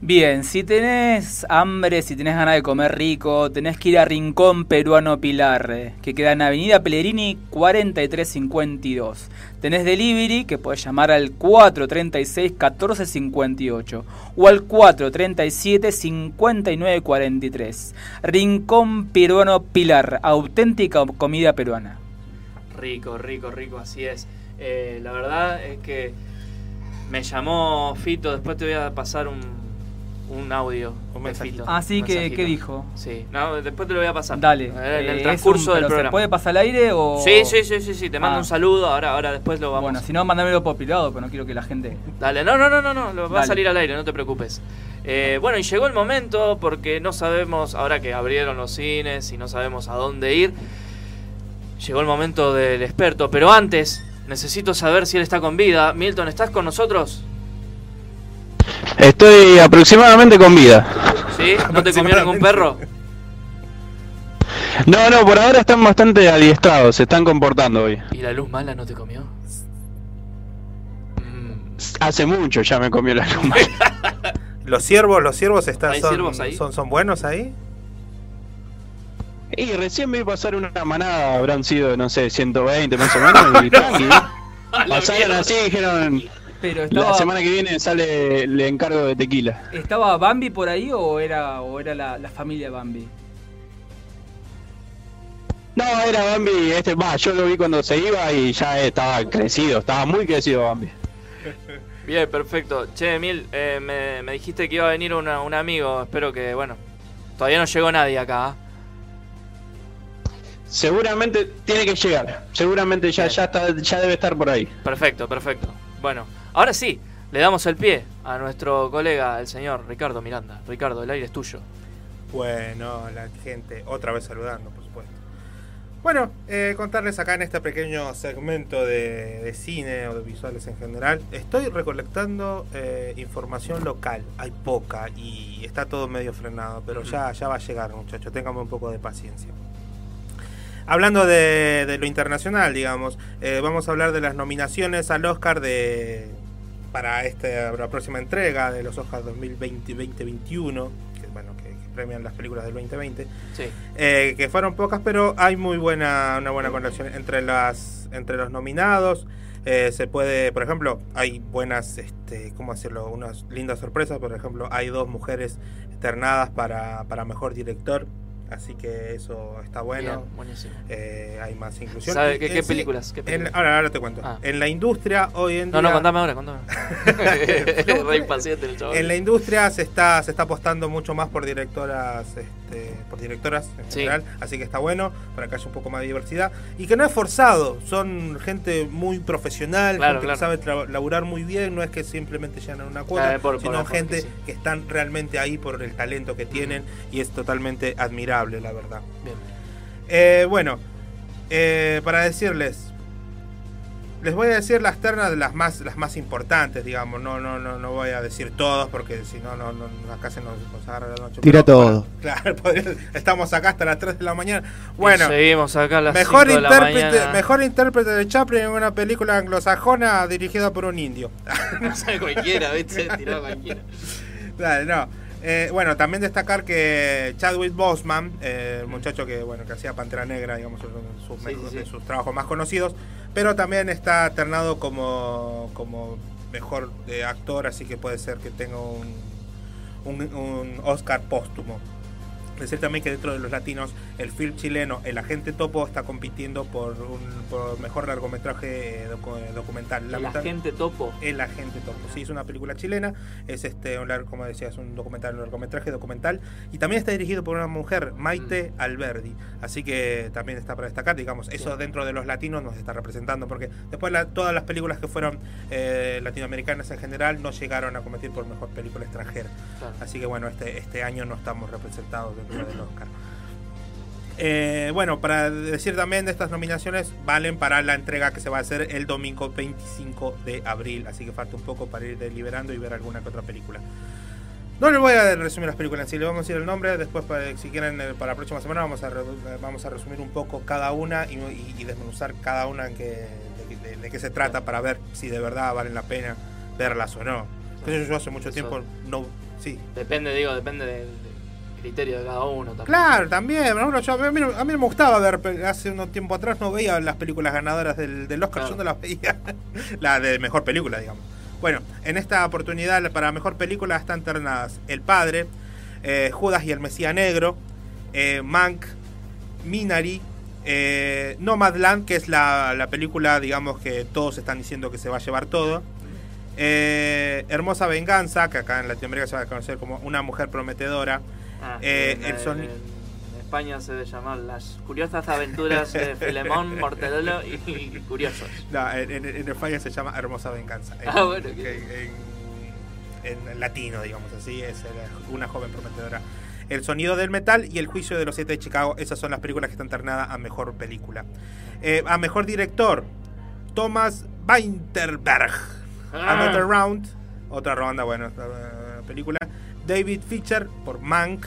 Bien, si tenés hambre, si tenés ganas de comer rico, tenés que ir a Rincón Peruano Pilar, que queda en Avenida Pellegrini 4352. Tenés delivery que podés llamar al 436-1458 o al 437-5943. Rincón Peruano Pilar, auténtica comida peruana. Rico, rico, rico, así es. Eh, la verdad es que me llamó Fito, después te voy a pasar un, un audio. Un mensajito. Así que, ¿qué dijo? Sí, no, después te lo voy a pasar. Dale. En eh, el es transcurso un- del pero ¿Se programa. puede pasar al aire o...? Sí, sí, sí, sí, sí, te mando Ah. un saludo, ahora, ahora después lo vamos. Bueno, si no, mándamelo por privado, pero no quiero que la gente... Dale, no, no, no, no, no, lo va a salir al aire, no te preocupes. Eh, bueno, y llegó el momento porque no sabemos, ahora que abrieron los cines y no sabemos a dónde ir, llegó el momento del experto, pero antes necesito saber si él está con vida. Milton, ¿estás con nosotros? Estoy aproximadamente con vida. ¿Sí? ¿No te comió ningún perro? No, no, por ahora están bastante adiestrados, se están comportando hoy. ¿Y la luz mala no te comió? Hace mucho ya me comió la luma. Los ciervos, los ciervos están, ¿Hay son, ciervos ahí? son, son buenos ahí. Y recién vi pasar una manada, habrán sido, no sé, 120 más o menos, y. Pasaron así y dijeron, Pero la semana que viene sale el encargo de tequila. ¿estaba Bambi por ahí o era, o era la, la familia Bambi? No, era Bambi, este, va, yo lo vi cuando se iba y ya estaba crecido, estaba muy crecido Bambi. Bien, perfecto. Che, Mil, eh, me, me dijiste que iba a venir una- un amigo, espero que, bueno, todavía no llegó nadie acá. ¿ah? Seguramente tiene que llegar, seguramente ya, ya, está, ya debe estar por ahí. Perfecto, perfecto. Bueno, ahora sí, le damos el pie a nuestro colega, el señor Ricardo Miranda. Ricardo, el aire es tuyo. Bueno, la gente, otra vez saludando, por supuesto. Bueno, eh, contarles acá en este pequeño segmento de, de cine, audiovisuales en general, estoy recolectando eh, información local. Hay poca y está todo medio frenado, pero ya, ya va a llegar, muchachos, ténganme un poco de paciencia. Hablando de, de lo internacional, digamos, eh, vamos a hablar de las nominaciones al Oscar de para esta la próxima entrega de los Oscars 2020-2021, que bueno, que, que premian las películas del 2020. Sí. Eh, que fueron pocas, pero hay muy buena una buena correlación entre las entre los nominados. Eh, se puede, por ejemplo, hay buenas, este, ¿cómo decirlo? Unas lindas sorpresas. Por ejemplo, hay dos mujeres eternadas para, para mejor director. Así que eso está bueno. Bien, buenísimo. Eh, hay más inclusión. ¿Sabe Y, qué- qué sí, películas? ¿Qué en- ahora, ahora te cuento. Ah. En la industria hoy en No, día. no, contame ahora, contame. Re impaciente el chaval. En la industria se está, se está apostando mucho más por directoras, este, por directoras en Sí. general, así que está bueno para que haya un poco más de diversidad y que no es forzado, son gente muy profesional, Claro, gente claro. que sabe laburar muy bien, no es que simplemente llenan una cuota, Claro, por- por- sino gente sí. que están realmente ahí por el talento que tienen y es totalmente admirable, la verdad. Bien. Eh, bueno, eh, para decirles, Les voy a decir las ternas de las más las más importantes, digamos. No no no no voy a decir todos porque si no no, no acá se nos, nos agarra la noche. Tira Pero, todo. Claro, podría- estamos acá hasta las 3 de la mañana. Bueno, Y seguimos acá a las mejor 5 de la intérprete mañana. mejor intérprete de Chaplin en una película anglosajona dirigida por un indio. No sé, cualquiera, ¿viste? Tiró cualquiera. Dale, no. Eh, bueno, también destacar que Chadwick Boseman, eh, el muchacho que bueno que hacía Pantera Negra, digamos, uno de sus, mejor- de sus trabajos más conocidos, pero también está ternado como, como mejor eh, actor, así que puede ser que tenga un, un, un Oscar póstumo. Decir también que dentro de los latinos, el film chileno El Agente Topo está compitiendo por un por mejor largometraje eh, docu- documental. El agente topo. el agente Topo. Sí, es una película chilena, es este un largo, como decías, un documental, un largometraje documental y también está dirigido por una mujer, Maite Alberdi. Así que también está para destacar, digamos, eso dentro de los latinos nos está representando porque después la- todas las películas que fueron eh, latinoamericanas en general no llegaron a competir por mejor película extranjera. Claro. Así que bueno, este este año no estamos representados dentro del Oscar. Eh, bueno, para decir también de estas nominaciones valen para la entrega que se va a hacer el domingo 25 de abril, así que falta un poco para ir deliberando y ver alguna que otra película. No les voy a resumir las películas en sí, les vamos a decir el nombre, después para- si quieren eh, para la próxima semana vamos a, re- vamos a resumir un poco cada una y, y- y desmenuzar cada una en que, de, de- de qué se trata para ver si de verdad valen la pena verlas o no. Entonces yo hace mucho Eso. tiempo no... Sí, Depende, digo, depende del criterio de cada uno también. Claro, también. yo- a, mí, a mí me gustaba ver, hace un tiempo atrás no veía las películas ganadoras del, del Oscar, yo no las veía. la de mejor película, digamos. Bueno, en esta oportunidad para mejor película están ternadas El Padre, eh, Judas y el Mesías Negro, eh, Mank, Minari, eh, Nomadland, que es la, la película, digamos, que todos están diciendo que se va a llevar todo. Eh, Hermosa Venganza, que acá en Latinoamérica se va a conocer como Una Mujer Prometedora. Ah, Eh, en, el en- España se debe llamar Las curiosas aventuras de Filemón, Mortadelo y, y Curiosos. No, en, en- en España se llama Hermosa Venganza. En, Ah, bueno, qué- que- en- latino, digamos así, es una joven prometedora. El sonido del metal y El juicio de los siete de Chicago, esas son las películas que están ternadas a mejor película. Eh, a mejor director, Thomas Weinterberg. Ah. Another Round, otra ronda, bueno, esta, eh, película. David Fincher por Mank.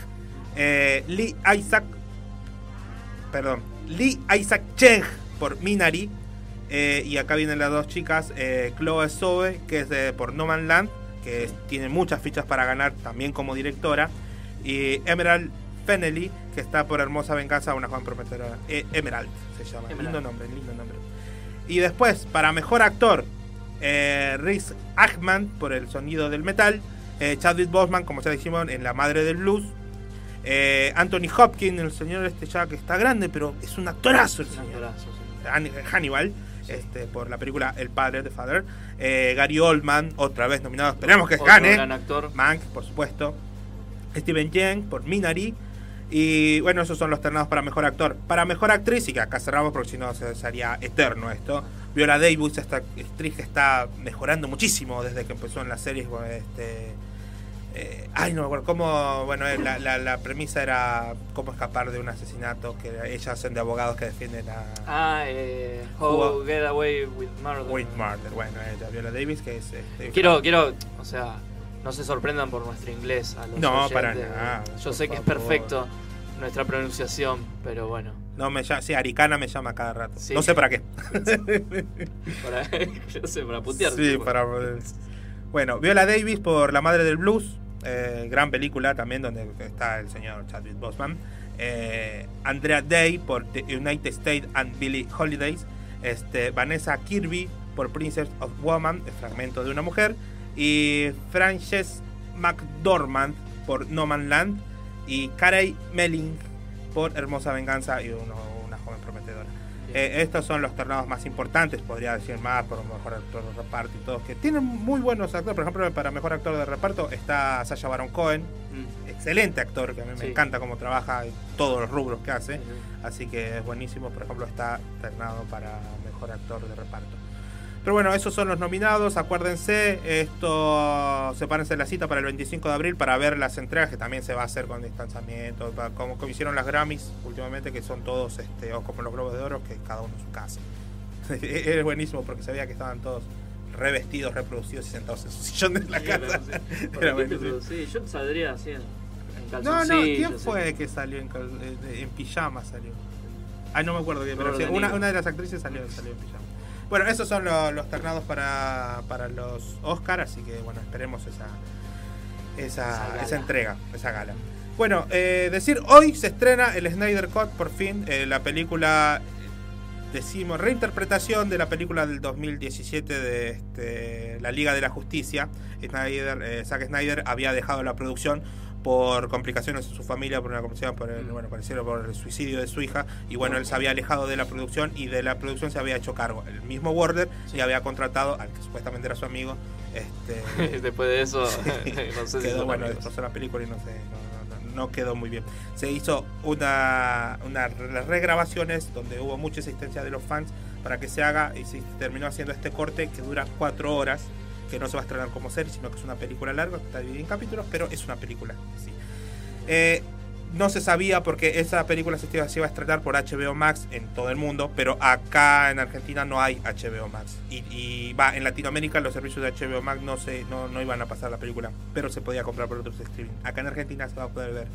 Eh, Lee Isaac, perdón, Lee Isaac Cheng por Minari. Eh, y acá vienen las dos chicas, eh, Chloe Zoe, que es de, por No Man Land, que es- tiene muchas fichas para ganar también como directora. Y Emerald Fennelly, que está por Hermosa Venganza, una joven prometedora. Eh, Emerald se llama, Emerald. lindo nombre, lindo nombre. Y después, para mejor actor, eh, Riz por el sonido del metal. Chadwick Boseman, como ya dijimos, en La Madre del Blues. Eh, Anthony Hopkins, el señor este ya que está grande, pero es un actorazo el señor. actorazo, Hannibal, este, por la película El Padre, The Father. Eh, Gary Oldman, otra vez nominado, esperemos que gane. gran actor. Mank, por supuesto. Steven Yeun por Minari. Y bueno, esos son los ternados para mejor actor. Para mejor actriz, y que acá cerramos porque si no se sería eterno esto. Viola Davis, esta actriz que está mejorando muchísimo desde que empezó en las series. Este, eh, ay, no me acuerdo cómo. Bueno, eh, la, la- la premisa era cómo escapar de un asesinato. Que ellas hacen de abogados que defienden a. Ah, eh, How Get Away with Murder. With Murder. Bueno, ella, Viola Davis, que es. este, Quiero, quiero, o sea, no se sorprendan por nuestro inglés a los No, oyentes. para nada, Yo sé que es perfecto nuestra pronunciación, pero bueno. No, me llama, sí, Aricana me llama cada rato. Sí. No sé para qué. Para, no sé, para putear. Sí, tipo. para. Bueno, Viola Davis por La Madre del Blues, eh, gran película también donde está el señor Chadwick Boseman. Eh, Andrea Day por The United States and Billie Holidays. Este, Vanessa Kirby por Princess of Woman, el fragmento de una mujer. Y Frances McDormand por No Man Land. Y Carey Melling por Hermosa Venganza y uno-. Eh, estos son los tornados más importantes, podría decir más, por mejor actor de reparto y todos, que tienen muy buenos actores. Por ejemplo, para mejor actor de reparto está Sasha Baron Cohen, excelente actor, que a mí me encanta cómo trabaja y todos los rubros que hace. Así que es buenísimo. Por ejemplo, está ternado para mejor actor de reparto. Pero bueno, esos son los nominados. Acuérdense, esto sepárense la cita para el 25 de abril para ver las entregas que también se va a hacer con distanciamiento, como, como hicieron las Grammys últimamente, que son todos, este, o como los Globos de Oro, que cada uno en su casa. es buenísimo porque sabía que estaban todos revestidos, reproducidos y sentados en su sillón de la Sí, casa. sí. Era ¿Por qué te buenísimo. producí? Yo saldría así en, No, no, ¿quién así. fue que salió en, cal- en- pijama? Salió. Ay, no me acuerdo quién, pero sí, una, una de las actrices salió, salió en pijama. Bueno, esos son lo- los ternados para, para los Oscar, así que bueno, esperemos esa, Esa esa entrega, esa gala. Bueno, eh, decir, hoy se estrena el Snyder Cut, por fin, eh, la película, decimos, reinterpretación de la película del 2017 de este, La Liga de la Justicia. Snyder, eh, Zack Snyder había dejado la producción por complicaciones en su familia, por una complicación por el, bueno, pareciera por el suicidio de su hija, y bueno, él se había alejado de la producción y de la producción se había hecho cargo. El mismo Warner y había contratado al que supuestamente era su amigo, este Después de eso, Sí, no sé si quedó, son bueno, destrozó la película y no sé, no, no- no- quedó muy bien. Se hizo una, una regrabaciones donde hubo mucha existencia de los fans para que se haga y se terminó haciendo este corte que dura cuatro horas, que no se va a estrenar como serie, sino que es una película larga, está dividida en capítulos, pero es una película. sí. Eh, no se sabía porque esa película se iba a estrenar por HBO Max en todo el mundo, pero acá en Argentina no hay HBO Max. Y, y, va, en Latinoamérica los servicios de HBO Max no, se, no, no iban a pasar la película, pero se podía comprar por otros streaming. Acá en Argentina se va a poder ver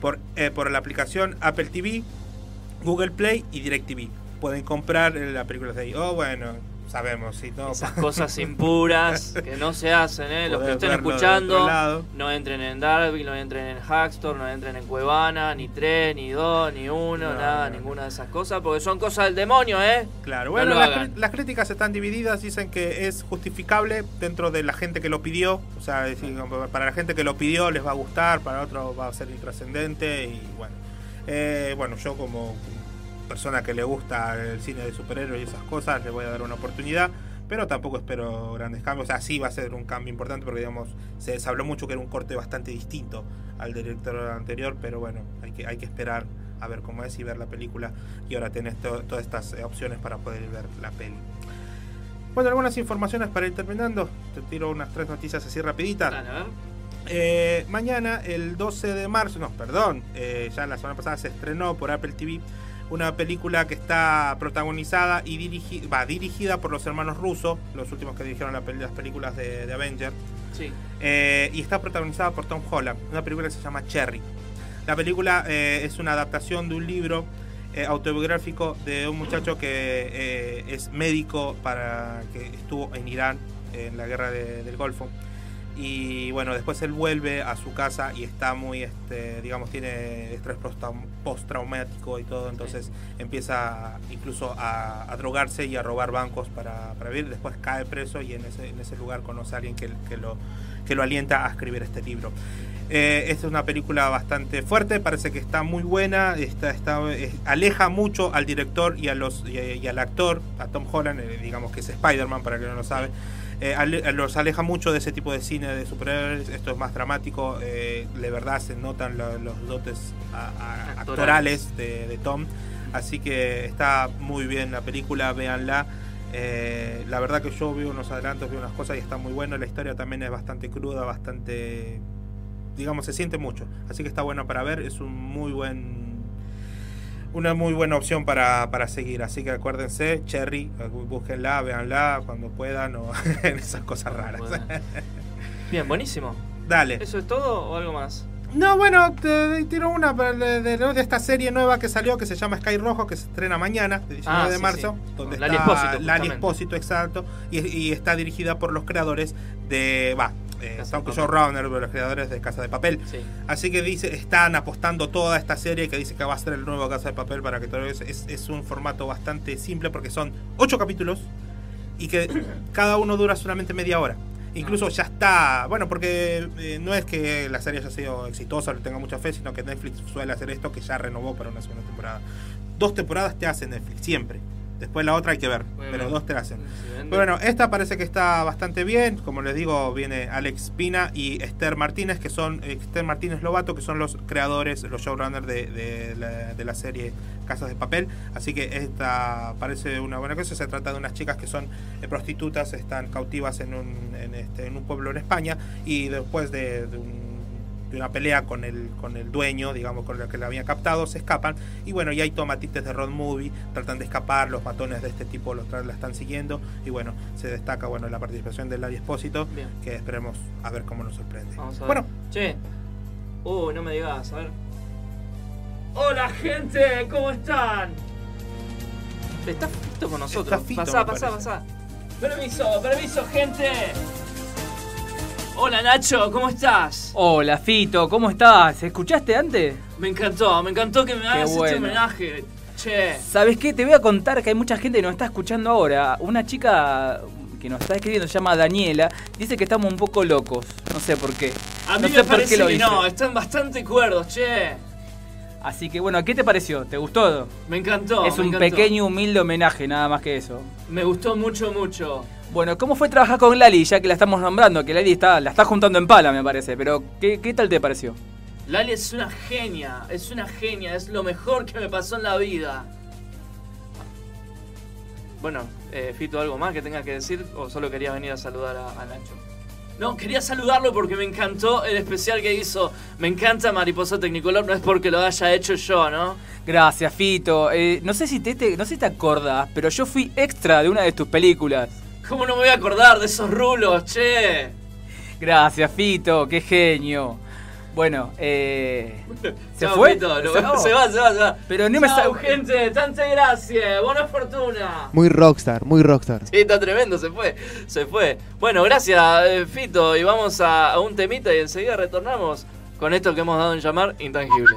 por, eh, por la aplicación Apple TV, Google Play y DirecTV. Pueden comprar eh, la película de ahí. Oh, bueno, sabemos, si no. Esas cosas impuras que no se hacen, ¿eh? Los que estén escuchando, no entren en Darby, no entren en Hackstore, no entren en Cuevana, ni 3, ni 2, ni 1, No, nada, no. ninguna de esas cosas, porque son cosas del demonio, ¿eh? Claro, No bueno, las, las críticas están divididas, dicen que es justificable dentro de la gente que lo pidió, o sea, decir, para la gente que lo pidió les va a gustar, para otro va a ser intrascendente y bueno, Eh, bueno, yo como persona que le gusta el cine de superhéroes y esas cosas, le voy a dar una oportunidad, pero tampoco espero grandes cambios, o sea, sí va a ser un cambio importante porque digamos, se, habló mucho que era un corte bastante distinto al director anterior, pero bueno, hay que, hay que esperar a ver cómo es y ver la película y ahora tenés to- todas estas eh, opciones para poder ver la peli. Bueno, algunas informaciones para ir terminando. Te tiro unas tres noticias así rapiditas. Eh, mañana, el 12 de marzo, no, perdón, eh, ya la semana pasada se estrenó por Apple TV una película que está protagonizada y dirigi- va, dirigida por los hermanos rusos, los últimos que dirigieron la peli- las películas de, de Avenger. Sí. Eh, y está protagonizada por Tom Holland, una película que se llama Cherry. La película eh, es una adaptación de un libro eh, autobiográfico de un muchacho que es médico para que estuvo en Irán en la guerra de- del Golfo y bueno después él vuelve a su casa y está muy este digamos tiene estrés post- postraumático y todo entonces empieza incluso a, a drogarse y a robar bancos para, para vivir. Después cae preso y en ese, en ese lugar conoce a alguien que, que lo que lo alienta a escribir este libro. Eh, esta es una película bastante fuerte, parece que está muy buena, está, está, eh, aleja mucho al director y, a los, y, y al actor, a Tom Holland, eh, digamos que es Spider-Man para que no lo sabe, eh, ale- los aleja mucho de ese tipo de cine de superhéroes, esto es más dramático, eh, de verdad se notan lo- los dotes a- a- actorales de, de Tom, así que está muy bien la película, véanla. Eh, la verdad que yo vi unos adelantos, vi unas cosas y está muy bueno. La historia también es bastante cruda, bastante. Digamos, se siente mucho. Así que está bueno para ver. Es un muy buen. Una muy buena opción para, para seguir. Así que acuérdense, Cherry, búsquenla, véanla cuando puedan o en esas cosas raras. Bien, buenísimo. Dale. ¿Eso es todo o algo más? No, bueno, te tiro una de, de- de esta serie nueva que salió que se llama Sky Rojo, que se estrena mañana, el 19 Ah, de sí, marzo, sí. donde Lali está Espósito, Lali. Espósito, exacto, y, y está dirigida por los creadores de, va, eh, Papel. Showrunner, de los creadores de Casa de Papel. Sí. Así que dice, están apostando toda esta serie que dice que va a ser el nuevo Casa de Papel para que todo es, es, es un formato bastante simple porque son ocho capítulos y que cada uno dura solamente media hora. Incluso ya está, bueno, porque eh, no es que la serie haya sido exitosa le tenga mucha fe, sino que Netflix suele hacer esto que ya renovó para una segunda temporada. Dos temporadas te hacen Netflix, siempre. Después la otra hay que ver, Bueno, pero dos te la hacen. Pero bueno, esta parece que está bastante bien. Como les digo, viene Alex Pina y Esther Martínez, que son Esther Martínez Lobato, que son los creadores, los showrunners de, de la, de la serie Casas de Papel. Así que esta parece una buena cosa. Se trata de unas chicas que son eh, prostitutas, están cautivas en un, en, este, en un pueblo en España y después de, de un de una pelea con el, con el dueño, digamos, con el que la había captado, se escapan. Y bueno, y hay tomatites de road movie, tratan de escapar, los matones de este tipo los la están siguiendo. Y bueno, se destaca bueno la participación de Lali Espósito, Bien. que esperemos a ver cómo nos sorprende. Vamos a ver. Bueno, Che. Uy, no me digas, a ver. Hola, gente, ¿cómo están? Está Fito con nosotros. Está Fito, pasá, pasá, parece. pasá. Permiso, permiso, gente. Hola, Nacho, ¿cómo estás? Hola, Fito, ¿cómo estás? ¿Escuchaste antes? Me encantó, me encantó que me hagas este homenaje. Che. ¿Sabes qué? Te voy a contar que hay mucha gente que nos está escuchando ahora. Una chica que nos está escribiendo se llama Daniela. Dice que estamos un poco locos. No sé por qué. A mí no me sé por parece qué lo que dice. no, están bastante cuerdos, che. Así que bueno, ¿qué te pareció? ¿Te gustó? Me encantó. es me un encantó. pequeño humilde homenaje, nada más que eso. Me gustó mucho, mucho. Bueno, ¿cómo fue trabajar con Lali, ya que la estamos nombrando? Que Lali está, la está juntando en pala, me parece. Pero, ¿qué, qué tal te pareció? Lali es una genia, es una genia, es lo mejor que me pasó en la vida. Bueno, eh, Fito, ¿algo más que tengas que decir o solo querías venir a saludar a, a Nacho? No, quería saludarlo porque me encantó el especial que hizo. Me encanta Mariposa Tecnicolor, no es porque lo haya hecho yo, ¿no? Gracias, Fito. Eh, no sé si te, te- no sé si te acordás, pero yo fui extra de una de tus películas. ¿Cómo no me voy a acordar de esos rulos, che? Gracias, Fito, qué genio. Bueno, eh. ¿Se fue? Fito, lo- Se- se, va, se va, se va. Pero no me Chao, sa- gente, tanta gracia, buena fortuna. Muy rockstar, muy rockstar. Sí, está tremendo, se fue, se fue. Bueno, gracias, eh, Fito, y vamos a, a un temita y enseguida retornamos con esto que hemos dado en llamar intangibles.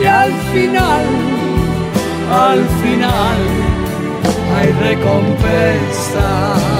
Y al final, al final hay recompensa.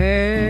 en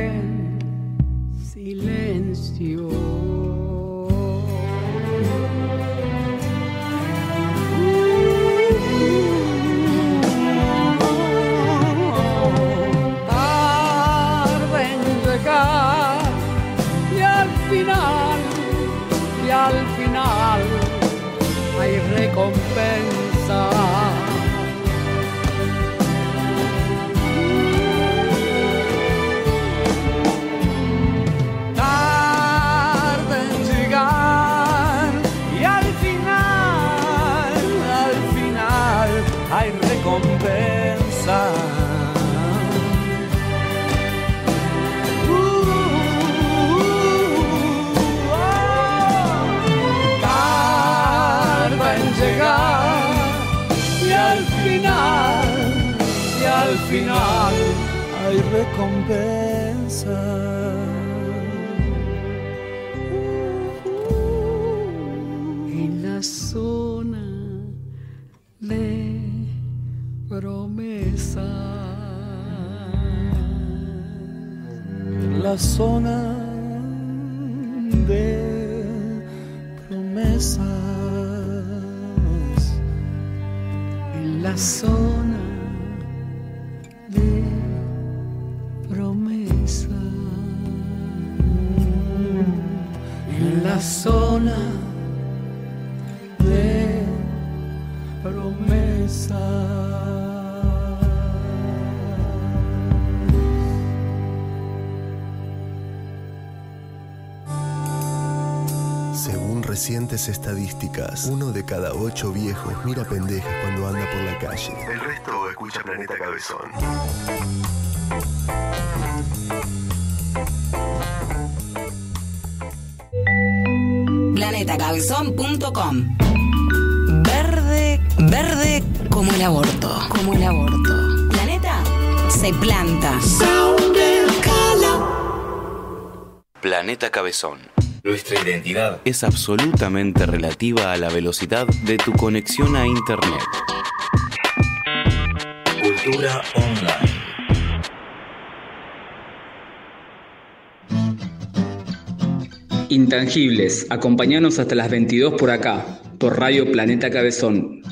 recompensa. En la zona de promesa. La zona de promesas. En la zona Estadísticas, uno de cada ocho viejos mira pendejas cuando anda por la calle. El resto escucha Planeta Cabezón. planetacabezón.com Verde, verde como el aborto, como el aborto. Planeta se planta. Planeta Cabezón. Nuestra identidad Es absolutamente relativa a la velocidad de tu conexión a Internet. Cultura online. Intangibles, acompañanos hasta las 22 por acá, por Radio Planeta Cabezón.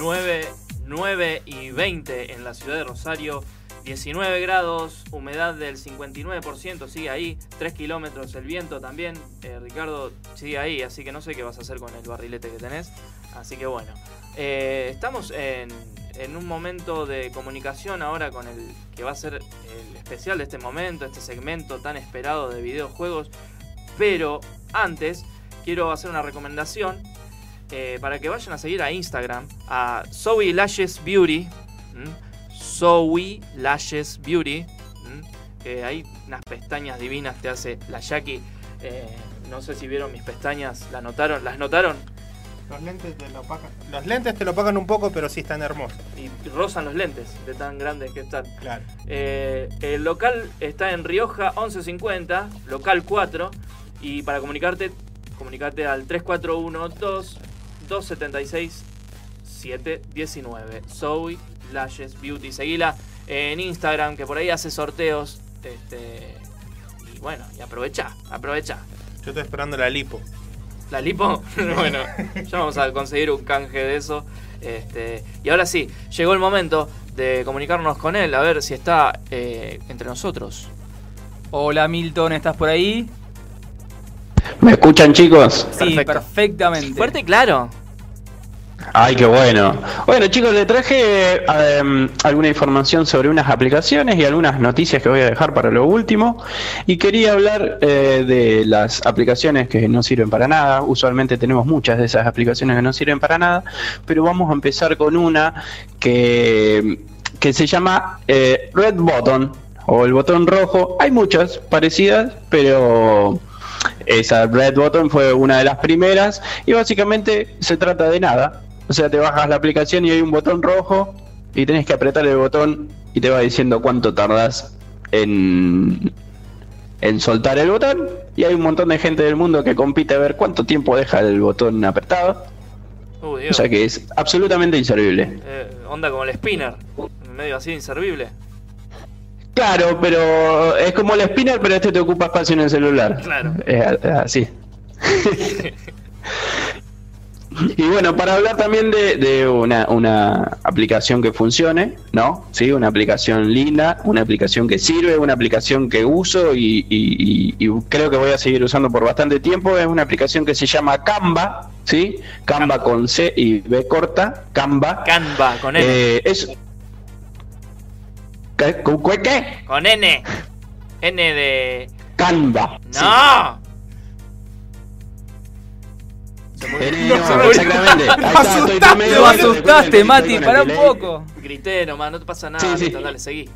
Nueve, 9 y 20 en ciudad de Rosario, 19 grados, humedad del 59%, sigue ahí, 3 kilómetros el viento también, eh, Ricardo sigue ahí, así que no sé qué vas a hacer con el barrilete que tenés, así que bueno, Eh, estamos en, en un momento de comunicación ahora con el que va a ser el especial de este momento, este segmento tan esperado de videojuegos, pero antes quiero hacer una recomendación eh, para que vayan a seguir a Instagram, a Zoe Lashes Beauty. Zoe Lashes Beauty. que hay unas pestañas divinas te hace la Jackie. Eh, no sé si vieron mis pestañas, ¿las notaron? ¿Las notaron? Los lentes te lo opacan. Los lentes te lo opacan un poco, pero sí están hermosos. Y rozan los lentes de tan grandes que están. Claro. Eh, el local está en Rioja 1150, local 4. Y para comunicarte, comunicate al 3412-276-719. Zoe Lashes Beauty. Seguila en Instagram, que por ahí hace sorteos. Este, y bueno, y aprovecha, aprovecha. Yo estoy esperando la lipo. ¿La lipo? bueno, ya vamos a conseguir un canje de eso. Este, y ahora sí, llegó el momento de comunicarnos con él, a ver si está eh, entre nosotros. Hola Milton, ¿estás por ahí? ¿Me escuchan chicos? Sí, perfectamente. Fuerte y claro. Ay, qué bueno. Bueno, chicos, le traje em, alguna información sobre unas aplicaciones y algunas noticias que voy a dejar para lo último. Y quería hablar eh, de las aplicaciones que no sirven para nada. Usualmente tenemos muchas de esas aplicaciones que no sirven para nada, pero vamos a empezar con una que, que se llama eh, Red Button o el botón rojo. Hay muchas parecidas, pero esa Red Button fue una de las primeras y básicamente se trata de nada. O sea, te bajas la aplicación y hay un botón rojo y tenés que apretar el botón y te va diciendo cuánto tardas en, en soltar el botón. Y hay un montón de gente del mundo que compite a ver cuánto tiempo deja el botón apretado. Uh, O sea que es absolutamente inservible. Eh, onda como el spinner. Medio así inservible. Claro, pero es como el spinner, pero este te ocupa espacio en el celular. Claro. Es así. Y bueno, para hablar también de, de una, una aplicación que funcione, ¿no? Sí, una aplicación linda, una aplicación que sirve, una aplicación que uso y, y- y- creo que voy a seguir usando por bastante tiempo. Es una aplicación que se llama Canva, ¿sí? Canva con C y B corta, Canva. Canva, con N. Eh, es... ¿Qué? ¿Con qué? Con N. N de. Canva. ¡No! Eh, no, exactamente. Ahí está, estoy Lo asustaste, Mati, pará un poco. Grité nomás, no te pasa nada. Sí, sí. Dale, seguí.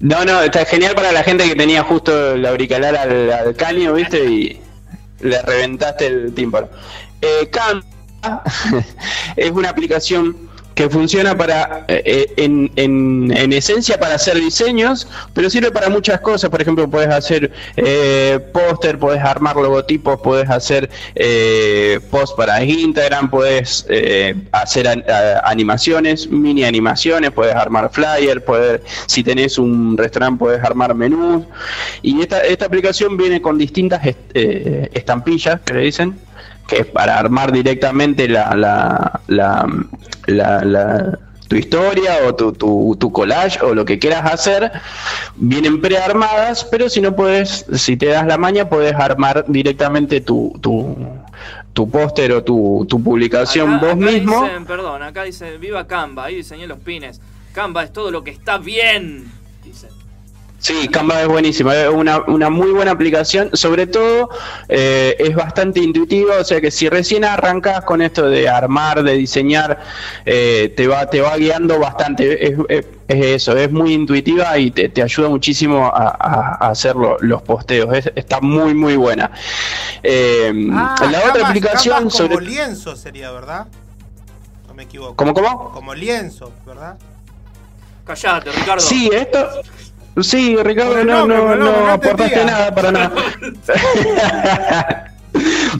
No, no, está genial para la gente que tenía justo el auricular al, al caño, ¿viste? Y le reventaste el tímpano. Eh, Canva es una aplicación que funciona para, eh, en, en, en esencia para hacer diseños, pero sirve para muchas cosas. Por ejemplo, puedes hacer eh, póster, puedes armar logotipos, puedes hacer eh, post para Instagram, puedes eh, hacer animaciones, mini animaciones, puedes armar flyer, puedes, si tenés un restaurante puedes armar menús. Y esta, esta aplicación viene con distintas eh, estampillas, que le dicen, que es para armar directamente la, la, la, la- la- tu historia o tu, tu, tu collage o lo que quieras hacer, vienen prearmadas, pero si no puedes, si te das la maña, puedes armar directamente tu, tu, tu póster o tu, tu publicación Acá- vos acá mismo. Dicen, perdón, acá dice, viva Canva, ahí diseñé los pines. Canva es todo lo que está bien. Sí, Canva es buenísima, es una, una muy buena aplicación, sobre todo eh, es bastante intuitiva, o sea que si recién arrancas con esto de armar, de diseñar, eh, te va te va guiando bastante, es, es- es eso, es muy intuitiva y te, te ayuda muchísimo a, a- a hacer lo- los posteos, es- está muy muy buena. Eh, Ah, la otra Canvas- aplicación Canvas sobre... como lienzo sería, ¿verdad? No me equivoco. ¿Cómo, cómo? Como lienzo, ¿verdad? Callate, Ricardo. Sí, esto... Sí, Ricardo, el no, nombre, no, no nombre, no aportaste nada para nada.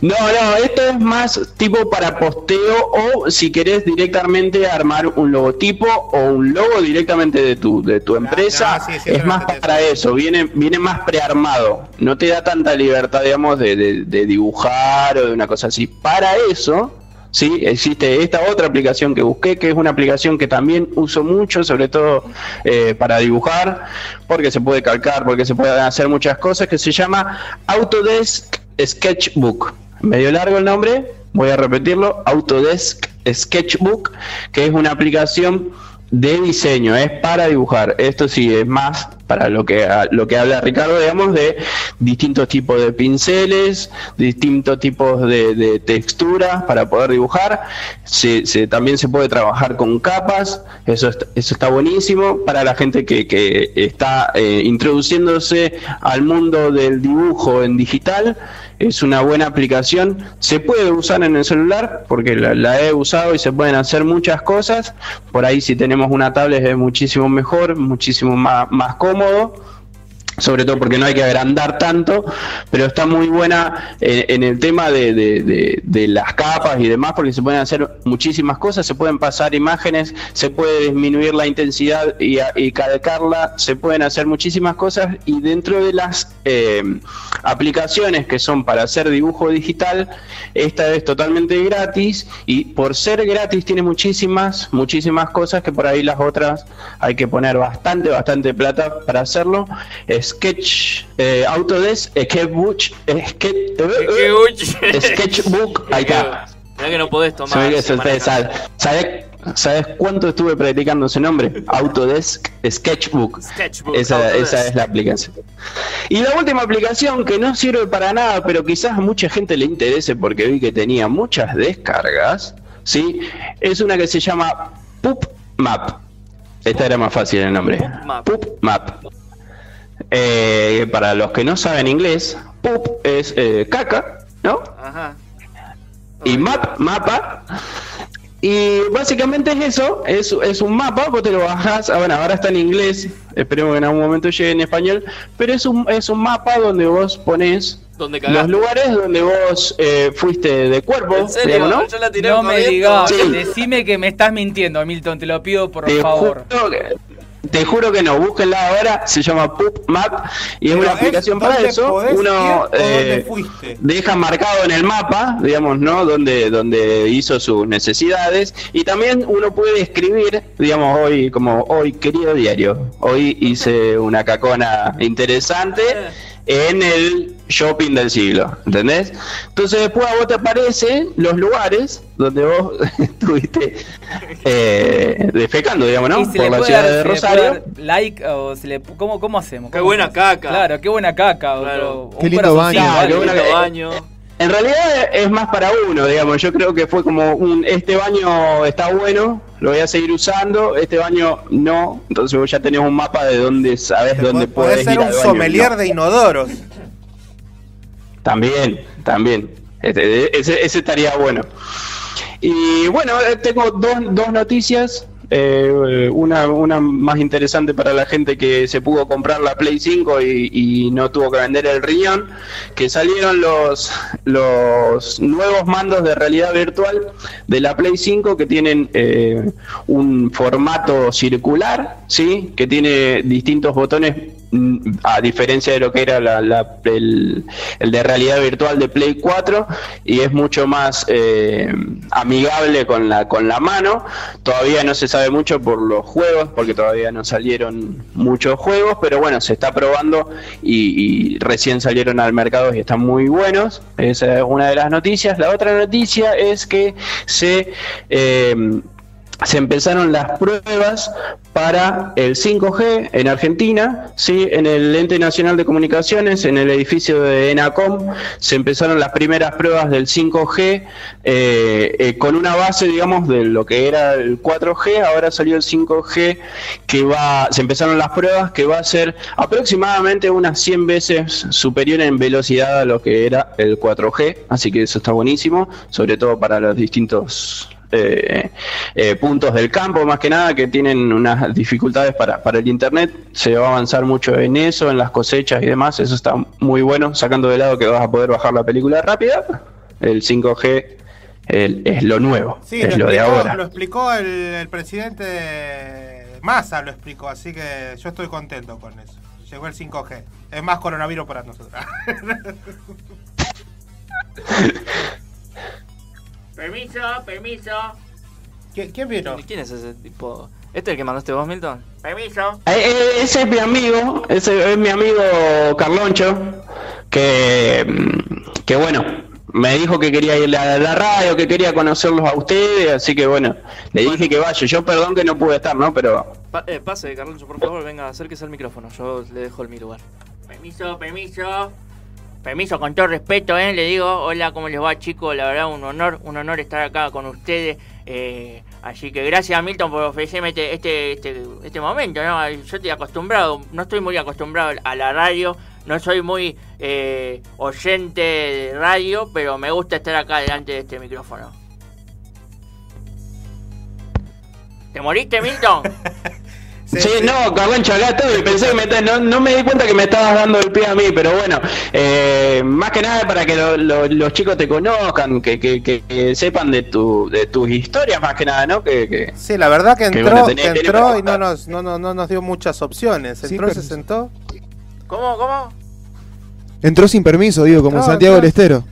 No, no, esto es más tipo para posteo o si querés directamente armar un logotipo o un logo directamente de tu, de tu empresa, sí, sí, es más para eso, viene, viene más prearmado, no te da tanta libertad, digamos, de, de- de dibujar o de una cosa así. Para eso, sí, existe esta otra aplicación que busqué, que es una aplicación que también uso mucho, sobre todo eh, para dibujar, porque se puede calcar, porque se pueden hacer muchas cosas, que se llama Autodesk Sketchbook. Medio largo el nombre, voy a repetirlo, Autodesk Sketchbook, que es una aplicación de diseño, es para dibujar. Esto sí es más para lo que lo que habla Ricardo, digamos, de distintos tipos de pinceles, distintos tipos de, de texturas para poder dibujar. Se, se- también se puede trabajar con capas, eso está, eso está buenísimo para la gente que, que está eh, introduciéndose al mundo del dibujo en digital. Es una buena aplicación, se puede usar en el celular porque la, la he usado y se pueden hacer muchas cosas. Por ahí si tenemos una tablet es muchísimo mejor, muchísimo más, más cómodo sobre todo porque no hay que agrandar tanto, pero está muy buena en el tema de, de- las capas y demás, porque se pueden hacer muchísimas cosas, se pueden pasar imágenes, se puede disminuir la intensidad y, y calcarla, se pueden hacer muchísimas cosas y dentro de las eh, aplicaciones que son para hacer dibujo digital, esta es totalmente gratis y por ser gratis tiene muchísimas, muchísimas cosas que por ahí las otras hay que poner bastante, bastante plata para hacerlo. Sketch, eh, Autodesk, Sketchbook, Sketch, eh, Sketchbook, ahí está. Que no podés tomar. ¿Sabes, ¿Sabes cuánto estuve practicando ese nombre? Autodesk Sketchbook. Sketchbook, Esa, Autodesk. esa es la aplicación. Y la última aplicación que no sirve para nada, pero quizás a mucha gente le interese porque vi que tenía muchas descargas, ¿sí? Es una que se llama Poop Map. Esta era más fácil el nombre. Poop Map. Eh, para los que no saben inglés, Poop es eh, caca, ¿no? Ajá. y map, mapa. Y básicamente es eso, es, es un mapa, vos te lo bajás, ah, bueno, ahora está en inglés, esperemos que en algún momento llegue en español, pero es un, es un mapa donde vos ponés Donde los lugares donde vos eh, fuiste de cuerpo, ¿En serio? digamos, ¿no? Yo la tiré No me digas, Sí. decime que me estás mintiendo, Milton, te lo pido por Te favor. juro que- te juro que no, búsquenla ahora, se llama Poop Map y es Pero una es aplicación para eso. Uno eh, deja marcado en el mapa, digamos, ¿no? Donde, donde hizo sus necesidades y también uno puede escribir, digamos, hoy, como hoy, querido diario, hoy hice una cacona interesante en el shopping del siglo, ¿entendés? Entonces después a vos te aparecen los lugares donde vos estuviste eh, defecando, digamos, ¿no? Por la ciudad dar, de Rosario. like o se le ¿cómo, cómo hacemos? Qué ¿Cómo buena hacemos? caca. Claro, qué buena caca. Claro. o Qué un lindo baño. algo. Qué buena baño. En realidad es más para uno, digamos. Yo creo que fue como un este baño está bueno, lo voy a seguir usando, este baño no. Entonces vos ya tenés un mapa de dónde sabes dónde Podés podés ser ir un al baño, sommelier no. de inodoros. También, también. Este, ese, ese estaría bueno. y bueno, eh, tengo dos, dos noticias. Eh, una, una más interesante para la gente que se pudo comprar la Play 5 y, y no tuvo que vender el riñón, que salieron los, los nuevos mandos de realidad virtual de la Play 5 que tienen eh, un formato circular, ¿sí? que tiene distintos botones a diferencia de lo que era la- la- el, de realidad virtual de Play 4 y es mucho más eh, amigable con la con la mano. Todavía no se sabe mucho por los juegos porque todavía no salieron muchos juegos pero bueno se está probando y, y recién salieron al mercado y están muy buenos. Esa es una de las noticias. La otra noticia es que se eh, se empezaron las pruebas para el 5G en Argentina, ¿sí? en el Ente Nacional de Comunicaciones, en el edificio de ENACOM, se empezaron las primeras pruebas del 5G eh, eh, con una base, digamos, de lo que era el 4G, ahora salió el 5G, que va, se empezaron las pruebas, que va a ser aproximadamente unas 100 veces superior en velocidad a lo que era el 4G, así que eso está buenísimo, sobre todo para los distintos eh, eh, puntos del campo, más que nada, que tienen unas dificultades para, para el Internet. Se va a avanzar mucho en eso, en las cosechas y demás. Eso está muy bueno, sacando de lado que vas a poder bajar la película rápida. El 5G el- es lo nuevo, Sí, es lo, lo de explicó, ahora. lo explicó el, el presidente Massa, lo explicó, así que yo estoy contento con eso. Llegó el 5G. Es más coronavirus para nosotros. Permiso, permiso. ¿Quién vino? ¿Quién es ese tipo? ¿Este es el que mandaste vos, Milton? Permiso. Eh, eh, ese es mi amigo, ese es mi amigo Carloncho, que, mm, que bueno, me dijo que quería ir a la radio, que quería conocerlos a ustedes, así que bueno, le dije que vaya. Yo perdón que no pude estar, ¿no? Pero Pa- eh, pase, Carloncho, por favor, venga, acérquese al micrófono. Yo le dejo el mi lugar. Permiso, permiso. Permiso, con todo respeto, ¿eh? Le digo, hola, ¿cómo les va, chicos? La verdad, un honor, un honor estar acá con ustedes. Eh, así que gracias, Milton, por ofrecerme este, este, este, este momento, ¿no? Yo estoy acostumbrado, no estoy muy acostumbrado a la radio, no soy muy eh, oyente de radio, pero me gusta estar acá delante de este micrófono. ¿Te moriste, Milton? Sí, no, Carloncho, acá estoy. Pensé que me, te- no, no me di cuenta que me estabas dando el pie a mí, pero bueno, eh, más que nada para que lo- lo- los chicos te conozcan, que, que- que- que sepan de, tu, de tus historias, más que nada, ¿no? Que, que- Sí, la verdad que Que entró, bueno, tenés- que tenés entró para y no nos, no, no, no nos dio muchas opciones. Sí, Entró y se sentó. ¿Cómo, cómo? Entró sin permiso, digo, como No, Santiago no. del Estero.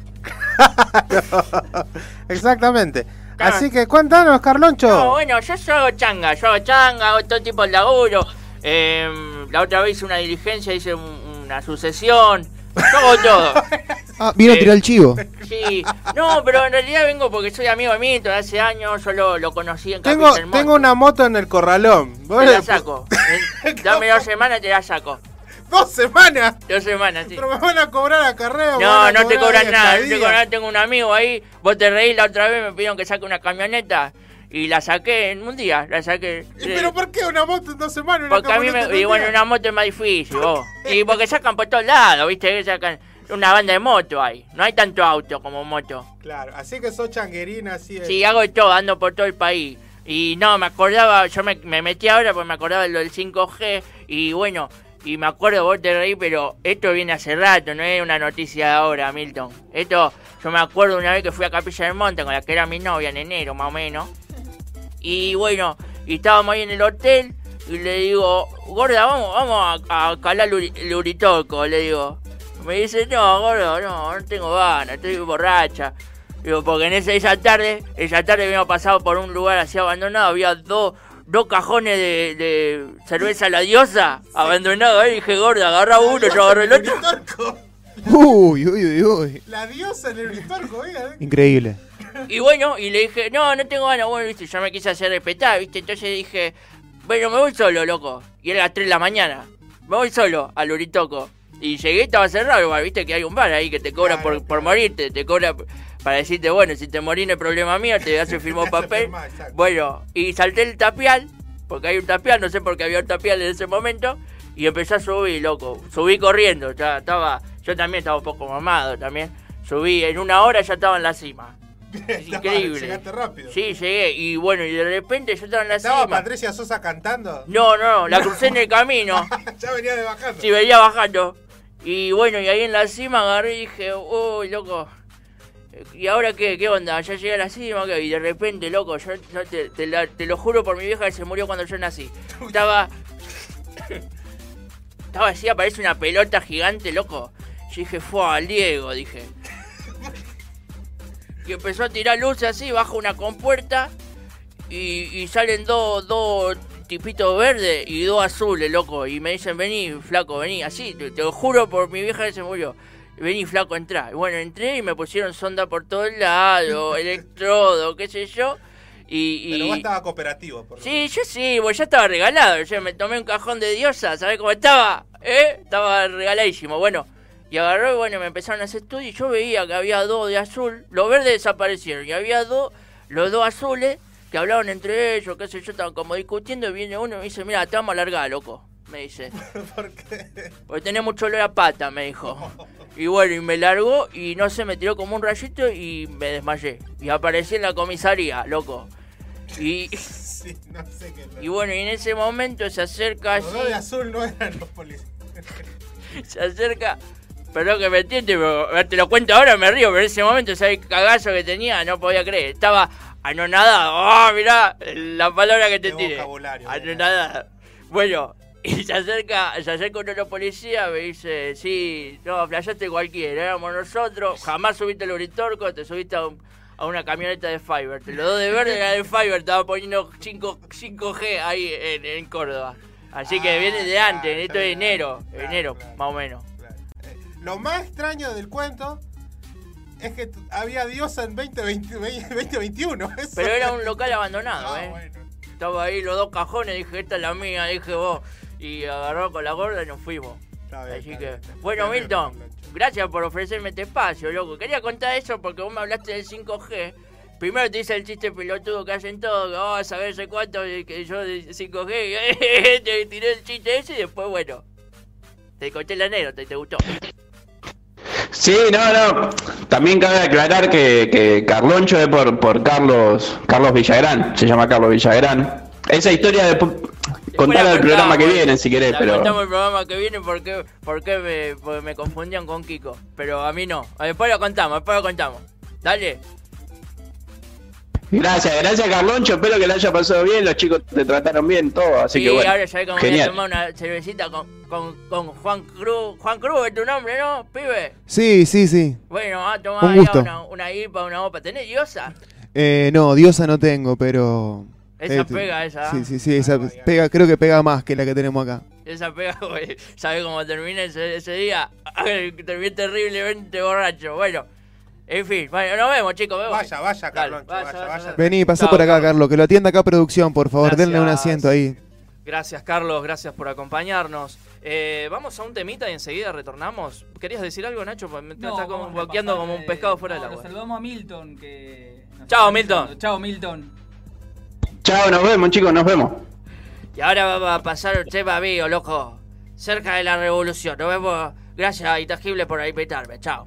Exactamente. Así que cuéntanos, Carloncho. No, bueno, yo, yo hago changa, yo hago changa, hago todo tipo de laburo. Eh, la otra vez hice una diligencia, hice un- una sucesión. Yo hago todo. Ah, vino a Eh, tirar el chivo. Sí, no, pero en realidad vengo porque soy amigo de Milton de hace años, yo lo, lo conocí en Tengo, tengo una moto en el corralón. ¿Vos Te la saco. En- Dame dos semanas y te la saco. ¿Dos semanas? Dos semanas, sí. Pero me van a cobrar acarreo. me No, a no te cobran nada, no te estadía. cobran, tengo un amigo ahí, vos te reís la otra vez, me pidieron que saque una camioneta y la saqué en un día, la saqué. ¿Y ¿Pero por qué una moto en dos semanas? una Porque a mí me. Y bueno, una moto es más difícil, vos. Y porque sacan por todos lados, ¿viste? Que sacan una banda de moto ahí. No hay tanto auto como moto. Claro, así que sos changuerina, así es. Sí, hago de todo, ando por todo el país. Y no, me acordaba, yo me, me metí ahora porque me acordaba de lo del 5G. Y bueno, y me acuerdo, vos te reí, pero esto viene hace rato, no es una noticia de ahora, Milton. Esto, yo me acuerdo una vez que fui a Capilla del Monte con la que era mi novia en enero, más o menos. Y bueno, estábamos ahí en el hotel y le digo, gorda, vamos, vamos a, a calar el uri- el uritoco, le digo. Me dice, no, gordo, no, no tengo ganas, estoy borracha. Digo, porque en esa, esa tarde, esa tarde habíamos pasado por un lugar así abandonado, había dos, dos cajones de, de cerveza la diosa abandonados ahí, dije, gorda, agarra uno, yo agarré el otro. Uy, uy, uy, uy. La diosa en el Uritorco, oiga. Increíble. Y bueno, y le dije, no, no tengo ganas, bueno, viste, yo me quise hacer respetar, viste, entonces dije, bueno, me voy solo, loco. Y era las 3 de la mañana. Me voy solo al Uritoco. Y llegué, estaba cerrado, igual, viste que hay un bar ahí que te cobra por, por morirte, te cobra para decirte, bueno, si te morís no es problema mío, te hace firmar papel. Bueno, y salté el tapial, porque hay un tapial, no sé por qué había un tapial en ese momento, y empecé a subir, loco. Subí corriendo, ya estaba, yo también estaba un poco mamado también. Subí, en una hora ya estaba en la cima. Es increíble. Llegaste rápido. Sí, llegué. Y bueno, y de repente yo estaba en la ¿Estaba cima. Patricia Sosa cantando? No, no, la crucé en el camino. ya venía de bajando. Sí, venía bajando. Y bueno, y ahí en la cima agarré y dije, uy, loco. ¿Y ahora qué? ¿Qué onda? Ya llegué a la cima. Y de repente, loco, yo, yo te, te la- te lo juro por mi vieja que se murió cuando yo nací. Estaba. Estaba así, aparece una pelota gigante, loco. Yo dije, fue al Diego, dije. Y empezó a tirar luces así, baja una compuerta. Y, y salen dos, dos tipitos verdes y dos azules, loco. Y me dicen, vení, flaco, vení. Así, te, te lo juro por mi vieja que se murió. Vení, flaco, entrá. Y bueno, entré y me pusieron sonda por todos lados, electrodo, qué sé yo. Y, Pero vos estaba cooperativo. Por Sí, yo sí, pues ya estaba regalado. Yo me tomé un cajón de diosa, ¿sabés cómo estaba? ¿Eh? Estaba regaladísimo. Bueno, y agarró y bueno, me empezaron a hacer estudio y yo veía que había dos de azul. Los verdes desaparecieron y había dos, los dos azules, que hablaban entre ellos, qué sé yo, estaban como discutiendo y viene uno y me dice, mira, te vamos a alargar, loco. Me dice. ¿Por qué? Porque tenés mucho olor a pata, me dijo. Y bueno, y me largó y no sé, me tiró como un rayito y me desmayé. Y aparecí en la comisaría, loco. Y, Sí, no sé qué. y bueno, y en ese momento se acerca Los dos de así, azul no eran los policías. se acerca. Perdón que me entiende, pero te lo cuento ahora, me río, pero en ese momento, ¿sabes el cagazo que tenía? No podía creer. Estaba anonadado. ¡Ah, mirá! La palabra que te Qué vocabulario, Anonadado. Bueno, y se acerca, se acerca uno de los policías, me dice, sí, no, flashaste cualquiera, éramos nosotros, jamás subiste el Uritorco, te subiste a, un- a una camioneta de Fiverr. Te lo doy de verde, era de Fiverr, estaba poniendo 5, 5G ahí en, en Córdoba. Así que Ah, viene de antes, esto es enero, claro, enero, claro. más o menos. Lo más extraño del cuento es que había diosa en 2020, 2021. eso. Pero era un local abandonado, Ah, ¿eh? bueno. Estaba ahí los dos cajones, dije, esta es la mía, dije vos. Y agarró con la gorda y nos fuimos. Está bien, Así está que, bien, bueno, Bien, Milton, bien, gracias por ofrecerme este espacio, loco. Quería contar eso porque vos me hablaste del 5G. Primero te hice el chiste pelotudo que hacen todos, que vas a ver sé cuánto, y que yo de 5G, te tiré el chiste ese y después, bueno, te conté la anécdota y te gustó. Sí, no, no. También cabe aclarar que, que Carloncho es por, por Carlos Carlos Villagrán. Se llama Carlos Villagrán. Esa historia de contarla al programa que viene, si querés, La pero. contamos el programa que viene porque, porque me, porque me confundían con Kiko. Pero a mí no. Después lo contamos, después lo contamos. Dale. Gracias, gracias Carloncho. Espero que le haya pasado bien. Los chicos te trataron bien, todo. Así que bueno. ahora ya que voy a Genial. tomar una cervecita con, con, con Juan Cruz. Juan Cruz es tu nombre, ¿no, pibe? Sí, sí, sí. Bueno, a tomar Un gusto. una, una IPA, una OPA. ¿Tenés diosa? Eh, no, diosa no tengo, pero... Esa este, pega, esa. Sí, sí, sí, esa pega, creo que pega más que la que tenemos acá. Esa pega, güey. ¿Sabés cómo terminé ese, ese día? terminé terriblemente borracho. Bueno, en fin. Bueno, nos vemos, chicos. voy. Vaya, vaya, Carloncho, vaya, vaya, vaya. vaya. Vení, pasá por acá, Carlos. Carlos, que lo atienda acá producción, por favor, denle un Gracias. asiento ahí. Gracias, Carlos. Gracias por acompañarnos. Eh, vamos a un temita y enseguida retornamos. ¿Querías decir algo, Nacho? Porque Me No, está como repasar, como un pescado fuera no, del lo agua. saludamos a Milton, que... Chao, Milton. Chao, Milton. Chao, nos vemos, chicos, nos vemos. Y ahora va a pasar un tema mío, loco. Cerca de la revolución. Nos vemos. Gracias a Intangible por invitarme. Chao.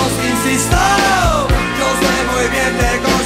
insisto, yo sé muy bien te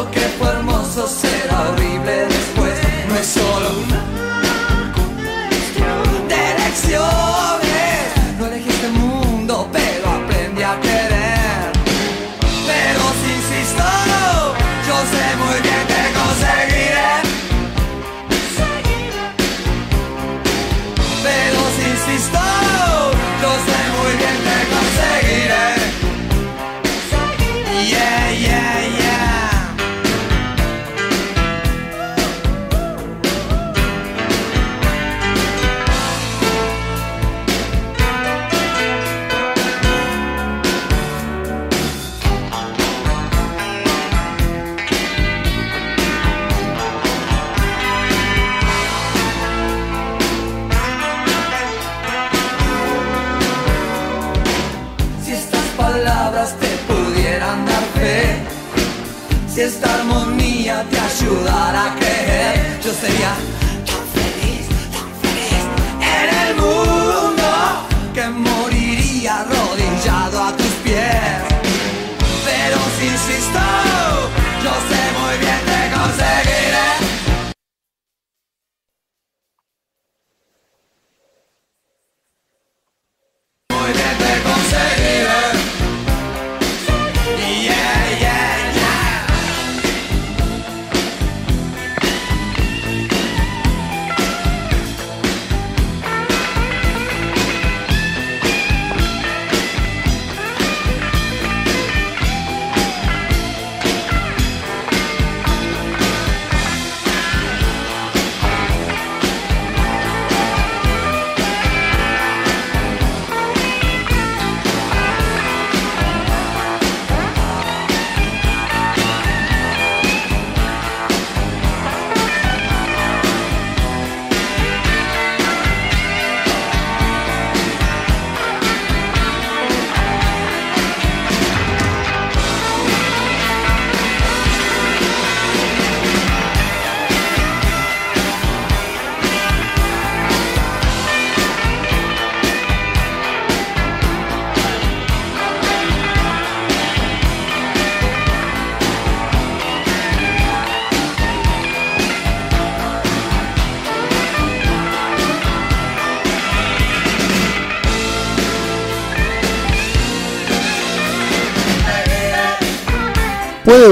Lo que fue hermoso será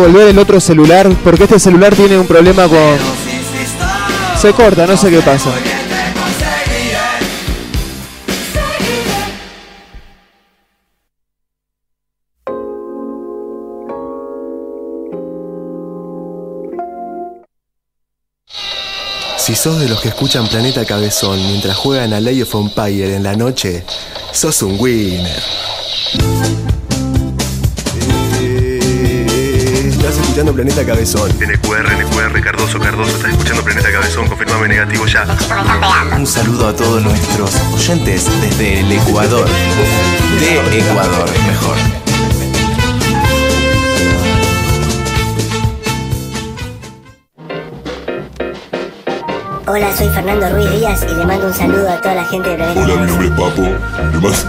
¿Puede volver el otro celular? Porque este celular tiene un problema con... Se corta, no sé qué pasa. Si sos de los que escuchan Planeta Cabezón mientras juegan a Lay of Empire en la noche, sos un winner. Escuchando Planeta Cabezón. NQR, NQR, Cardoso, Cardoso, estás escuchando Planeta Cabezón, confirmame negativo ya. Un saludo a todos nuestros oyentes desde el Ecuador. De Ecuador, mejor. Hola, soy Fernando Ruiz Díaz y le mando un saludo a toda la gente de Planeta Hola, mi nombre es Papo. Además,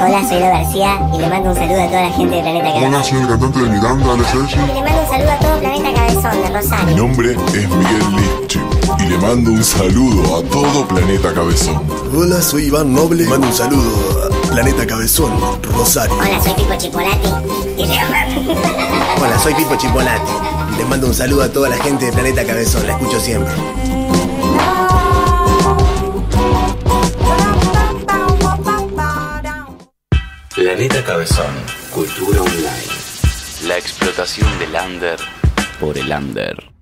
Hola, soy Lo García y le mando un saludo a toda la gente de Planeta Cabezón. hola, soy el cantante de Miranda, Alex Elchi. Y le mando un saludo a todo Planeta Cabezón de Mi Rosario. nombre es Miguel Lipchi y le mando un saludo a todo Planeta Cabezón. Hola, soy Iván Noble. Mando un saludo a Planeta Cabezón, Rosario. Hola, soy Pipo Chipolati y le Hola, soy Pipo Chipolati. Y les mando un saludo a toda la gente de Planeta Cabezón. La escucho siempre. Planeta Cabezón, cultura online. La explotación del under por el under.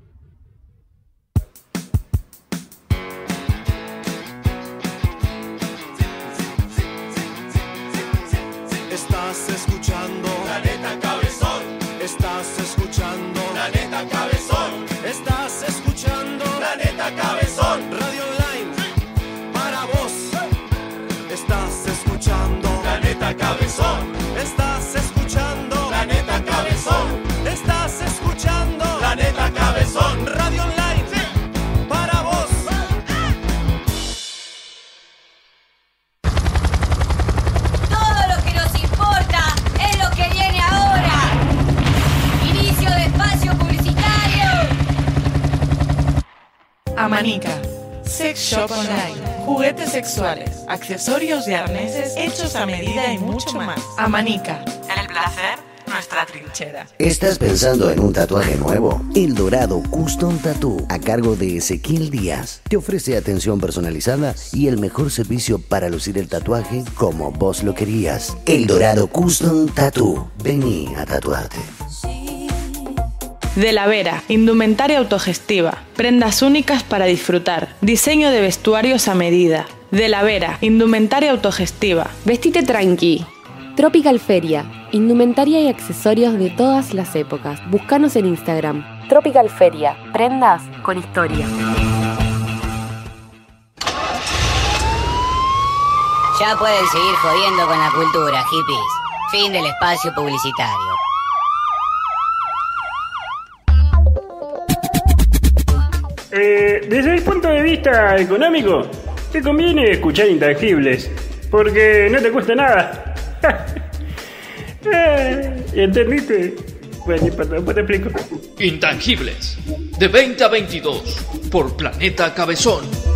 Amanica. Sex Shop Online. Juguetes sexuales, accesorios y arneses hechos a medida y mucho más. Amanica. El placer, nuestra trinchera. ¿Estás pensando en un tatuaje nuevo? El Dorado Custom Tattoo, a cargo de Ezequiel Díaz, te ofrece atención personalizada y el mejor servicio para lucir el tatuaje como vos lo querías. El Dorado Custom Tattoo. Vení a tatuarte. De la Vera, indumentaria autogestiva, prendas únicas para disfrutar, diseño de vestuarios a medida. De la Vera, indumentaria autogestiva. Vestite tranqui. Tropical Feria, indumentaria y accesorios de todas las épocas. Búscanos en Instagram. Tropical Feria, prendas con historia. Ya pueden seguir jodiendo con la cultura, hippies. Fin del espacio publicitario. Eh, desde el punto de vista económico, te conviene escuchar intangibles, porque no te cuesta nada. Eh, ¿Entendiste? Bueno, después te explico. Intangibles, de 20 a 22, por Planeta Cabezón.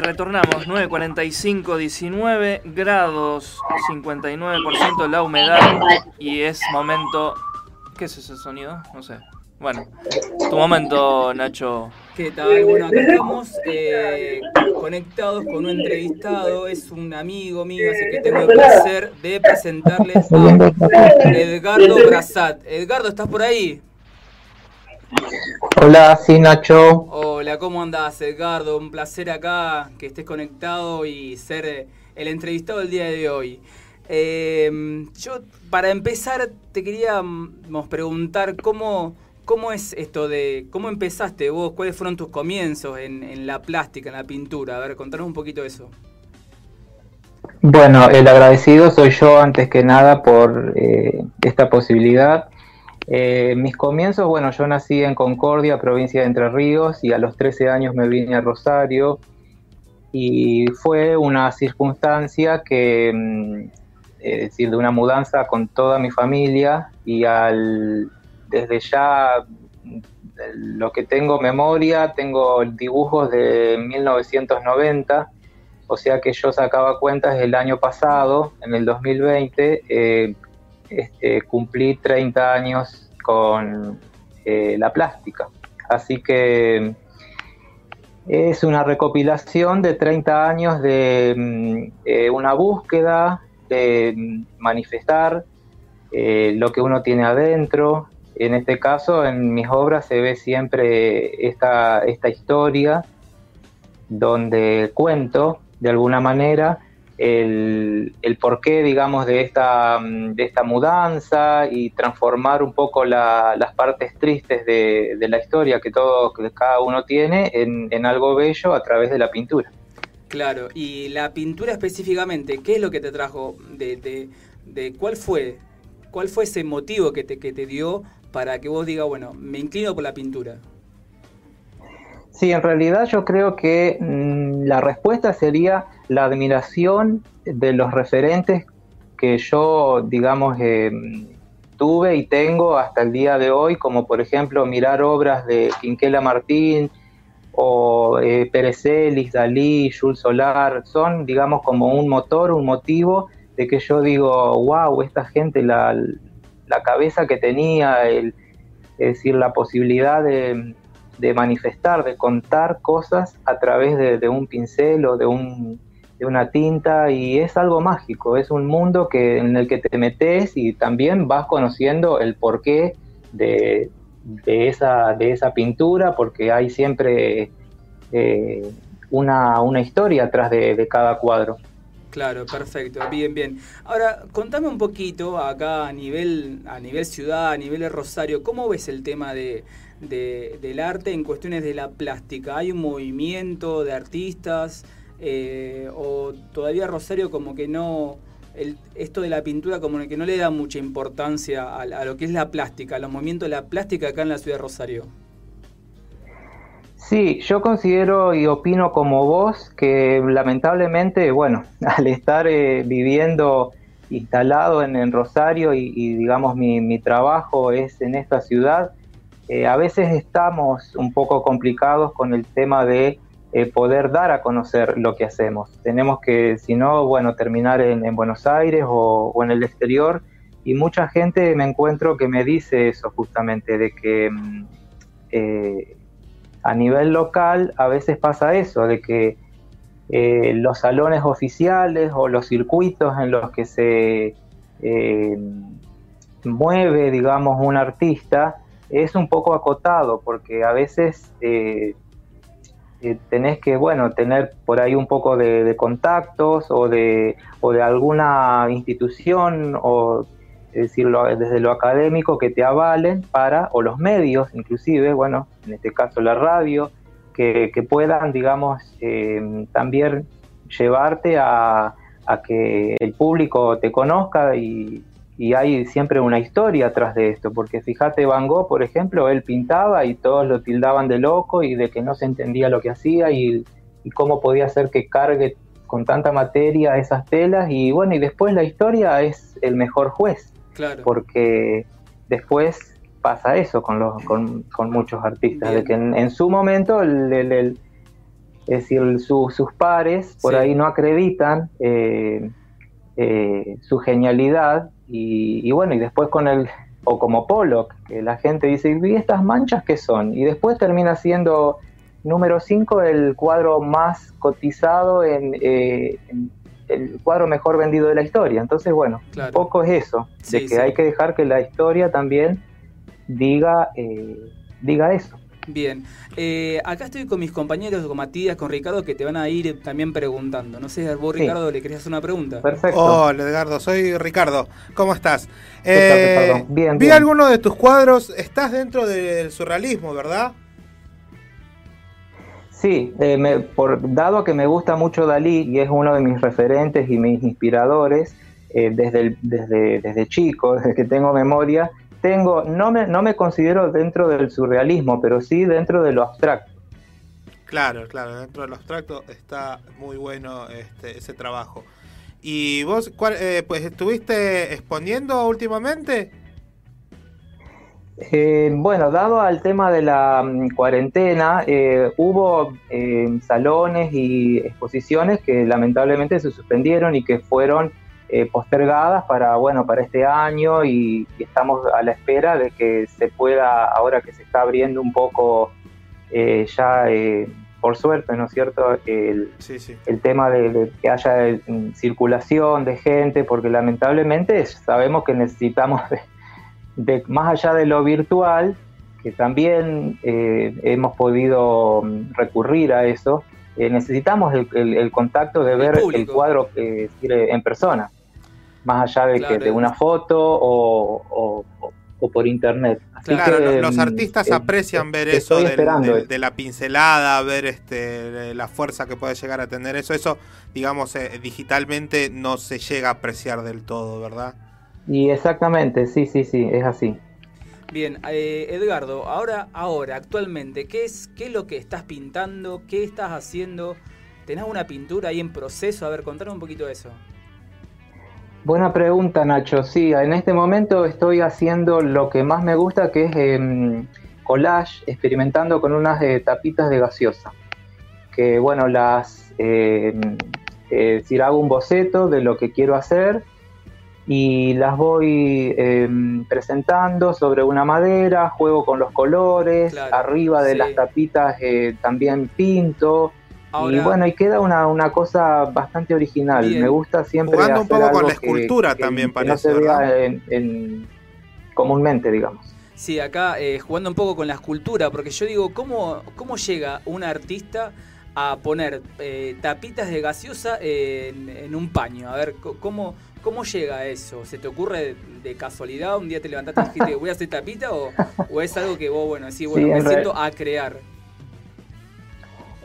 Y retornamos, 9.45, 19 grados, 59% la humedad y es momento... ¿Qué es ese sonido? No sé. Bueno, tu momento, Nacho. ¿Qué tal? Bueno, acá estamos eh, conectados con un entrevistado, es un amigo mío, así que tengo el placer de presentarles a Edgardo Brazat. Edgardo, ¿estás por ahí? Hola, sí, Nacho. Hola, ¿cómo andás, Edgardo? Un placer acá que estés conectado y ser eh, el entrevistado del día de hoy. Eh, yo, para empezar, te queríamos preguntar cómo, cómo es esto de, cómo empezaste vos, cuáles fueron tus comienzos en, en la plástica, en la pintura. A ver, contanos un poquito de eso. Bueno, el agradecido soy yo antes que nada por eh, esta posibilidad. Eh, mis comienzos, bueno, yo nací en Concordia, provincia de Entre Ríos, y a los 13 años me vine a Rosario. Y fue una circunstancia que, mm, es decir, de una mudanza con toda mi familia, y al, desde ya mm, lo que tengo memoria, tengo dibujos de 1990, o sea que yo sacaba cuentas del año pasado, en el 2020, eh, este, cumplí 30 años con eh, la plástica. Así que es una recopilación de 30 años de mm, eh, una búsqueda, de mm, manifestar eh, lo que uno tiene adentro. En este caso, en mis obras se ve siempre esta, esta historia donde cuento de alguna manera el, el porqué, digamos, de esta, de esta mudanza y transformar un poco la- las partes tristes de, de la historia que, todo, que cada uno tiene en, en algo bello a través de la pintura. Claro, y la pintura específicamente, ¿qué es lo que te trajo? De, de, de cuál fue? ¿Cuál fue ese motivo que te, que te dio para que vos digas, bueno, me inclino por la pintura? Sí, en realidad yo creo que mm, la respuesta sería la admiración de los referentes que yo, digamos, eh, tuve y tengo hasta el día de hoy, como por ejemplo mirar obras de Quinquela Martín o eh, Pérez Celis, Dalí, Jules Solar, son, digamos, como un motor, un motivo de que yo digo, wow, esta gente, la, la cabeza que tenía, el, es decir, la posibilidad de, de manifestar, de contar cosas a través de un pincel o de, un, de una tinta y es algo mágico, es un mundo que, en el que te metes y también vas conociendo el porqué de, de, esa, de esa pintura, porque hay siempre eh, una, una historia atrás de, de cada cuadro. Claro, perfecto, bien, bien. Ahora, contame un poquito acá a nivel, a nivel ciudad, a nivel de Rosario, ¿cómo ves el tema de- del arte en cuestiones de la plástica? ¿Hay un movimiento de artistas eh, o todavía Rosario como que no, el, esto de la pintura como que no le da mucha importancia a, lo que es la plástica, a los movimientos de la plástica acá en la ciudad de Rosario? Sí, yo considero y opino como vos que lamentablemente, bueno, al estar eh, viviendo instalado en, Rosario y, digamos mi, mi, trabajo es en esta ciudad, eh, a veces estamos un poco complicados con el tema de eh, poder dar a conocer lo que hacemos. Tenemos que, si no, bueno, terminar en, en Buenos Aires o, en el exterior y mucha gente me encuentro que me dice eso justamente, de que mm, eh, a nivel local a veces pasa eso, de que eh, los salones oficiales o los circuitos en los que se mueve, digamos, un artista es un poco acotado porque a veces eh, tenés que, bueno, tener por ahí un poco de, contactos o de, o de alguna institución o decirlo desde lo académico que te avalen para, o los medios inclusive, bueno, en este caso la radio, que, que puedan, digamos, eh, también llevarte a, a, que el público te conozca y, y, hay siempre una historia atrás de esto, porque fíjate Van Gogh, por ejemplo, él pintaba y todos lo tildaban de loco y de que no se entendía lo que hacía y, y cómo podía ser que cargue con tanta materia esas telas y bueno, y después la historia es el mejor juez. Claro. Porque después pasa eso con, los, con, con muchos artistas, Bien. de que en, en, su momento, el, el, el es decir, su, sus pares por sí. ahí no acreditan eh, eh, su genialidad y, y, bueno, y después con el, o como Pollock, que la gente dice, ¿y estas manchas qué son? Y después termina siendo número 5 el cuadro más cotizado en, eh, en el cuadro mejor vendido de la historia. Entonces, bueno, claro. poco es eso, sí, de que sí. hay que dejar que la historia también diga, eh, diga eso. Bien, eh, acá estoy con mis compañeros, con Matías, con Ricardo, que te van a ir también preguntando. No sé, vos Ricardo, sí. le querías hacer una pregunta. Perfecto. Hola Edgardo, soy Ricardo. ¿Cómo estás? Eh, bien, vi bien. alguno de tus cuadros, estás dentro del surrealismo, ¿verdad? Sí, eh, me, por, dado que me gusta mucho Dalí y es uno de mis referentes y mis inspiradores eh, desde, el, desde, desde chico, desde que tengo memoria, tengo, no me, no me considero dentro del surrealismo, pero sí dentro de lo abstracto. Claro, claro, dentro de lo abstracto está muy bueno este, ese trabajo. ¿Y vos, cuál, eh, pues, estuviste exponiendo últimamente? Eh, bueno, dado al tema de la um, cuarentena, eh, hubo eh, salones y exposiciones que lamentablemente se suspendieron y que fueron eh, postergadas para, bueno, para este año y, y, estamos a la espera de que se pueda, ahora que se está abriendo un poco eh, ya, por suerte, ¿no es cierto?, el, sí, sí. el tema de, de, que haya circulación de gente, porque lamentablemente sabemos que necesitamos... De, de, más allá de lo virtual, que también eh, hemos podido mm, recurrir a eso, eh, necesitamos el, el, el, contacto de ver el, cuadro que quiere en persona, más allá de, claro, que, de una foto o, o, o por internet. Así claro, que, los, mm, artistas eh, aprecian ver eso del, de, la pincelada, ver este la fuerza que puede llegar a tener eso. Eso, digamos, eh, digitalmente no se llega a apreciar del todo, ¿verdad? Y exactamente, sí, sí, sí, es así. Bien, eh, Edgardo, ahora, ahora, actualmente, ¿qué es, ¿qué es lo que estás pintando? ¿Qué estás haciendo? ¿Tenés una pintura ahí en proceso? A ver, contanos un poquito de eso. Buena pregunta, Nacho. Sí, en este momento estoy haciendo lo que más me gusta, que es eh, collage, experimentando con unas eh, tapitas de gaseosa. Que, bueno, las... Eh, si hago un boceto de lo que quiero hacer y las voy eh, presentando sobre una madera, juego con los colores, claro, arriba de sí. las tapitas eh, también pinto. Ahora, y bueno, y queda una, una cosa bastante original. Bien. Me gusta siempre. Jugando un poco con la escultura que, también, que parece. No se vea en, en, comúnmente, digamos. Sí, acá eh, jugando un poco con la escultura, porque yo digo, ¿cómo, cómo llega un artista a poner eh, tapitas de gaseosa en, en, un paño? A ver, ¿cómo, ¿Cómo llega eso? ¿Se te ocurre de casualidad? ¿Un día te levantaste y dijiste voy a hacer tapita? ¿O, o es algo que vos, bueno, decís, bueno, sí, me siento a crear?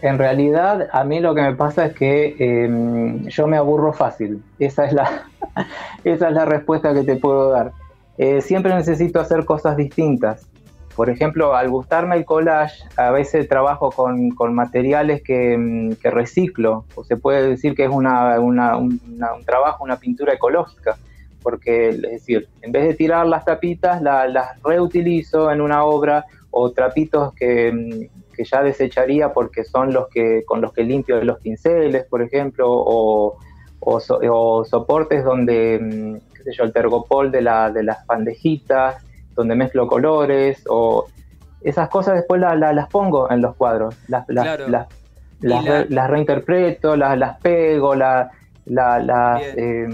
En realidad, a mí lo que me pasa es que eh, yo me aburro fácil. Esa es la, esa es la respuesta que te puedo dar. Eh, siempre necesito hacer cosas distintas. Por ejemplo, al gustarme el collage, a veces trabajo con, con materiales que, que, reciclo, o se puede decir que es una, una, un trabajo, una pintura ecológica, porque es decir, en vez de tirar las tapitas, la- las reutilizo en una obra o trapitos que, mm, que ya desecharía porque son los que con los que limpio los pinceles, por ejemplo, o, o, so- o soportes donde, mm, qué sé yo, el tergopol de, la, de las bandejitas, donde mezclo colores, o esas cosas después la- la- las pongo en los cuadros, las, las, Claro. las, Y las, la- re- las reinterpreto, las, las pego, la- la- las, eh,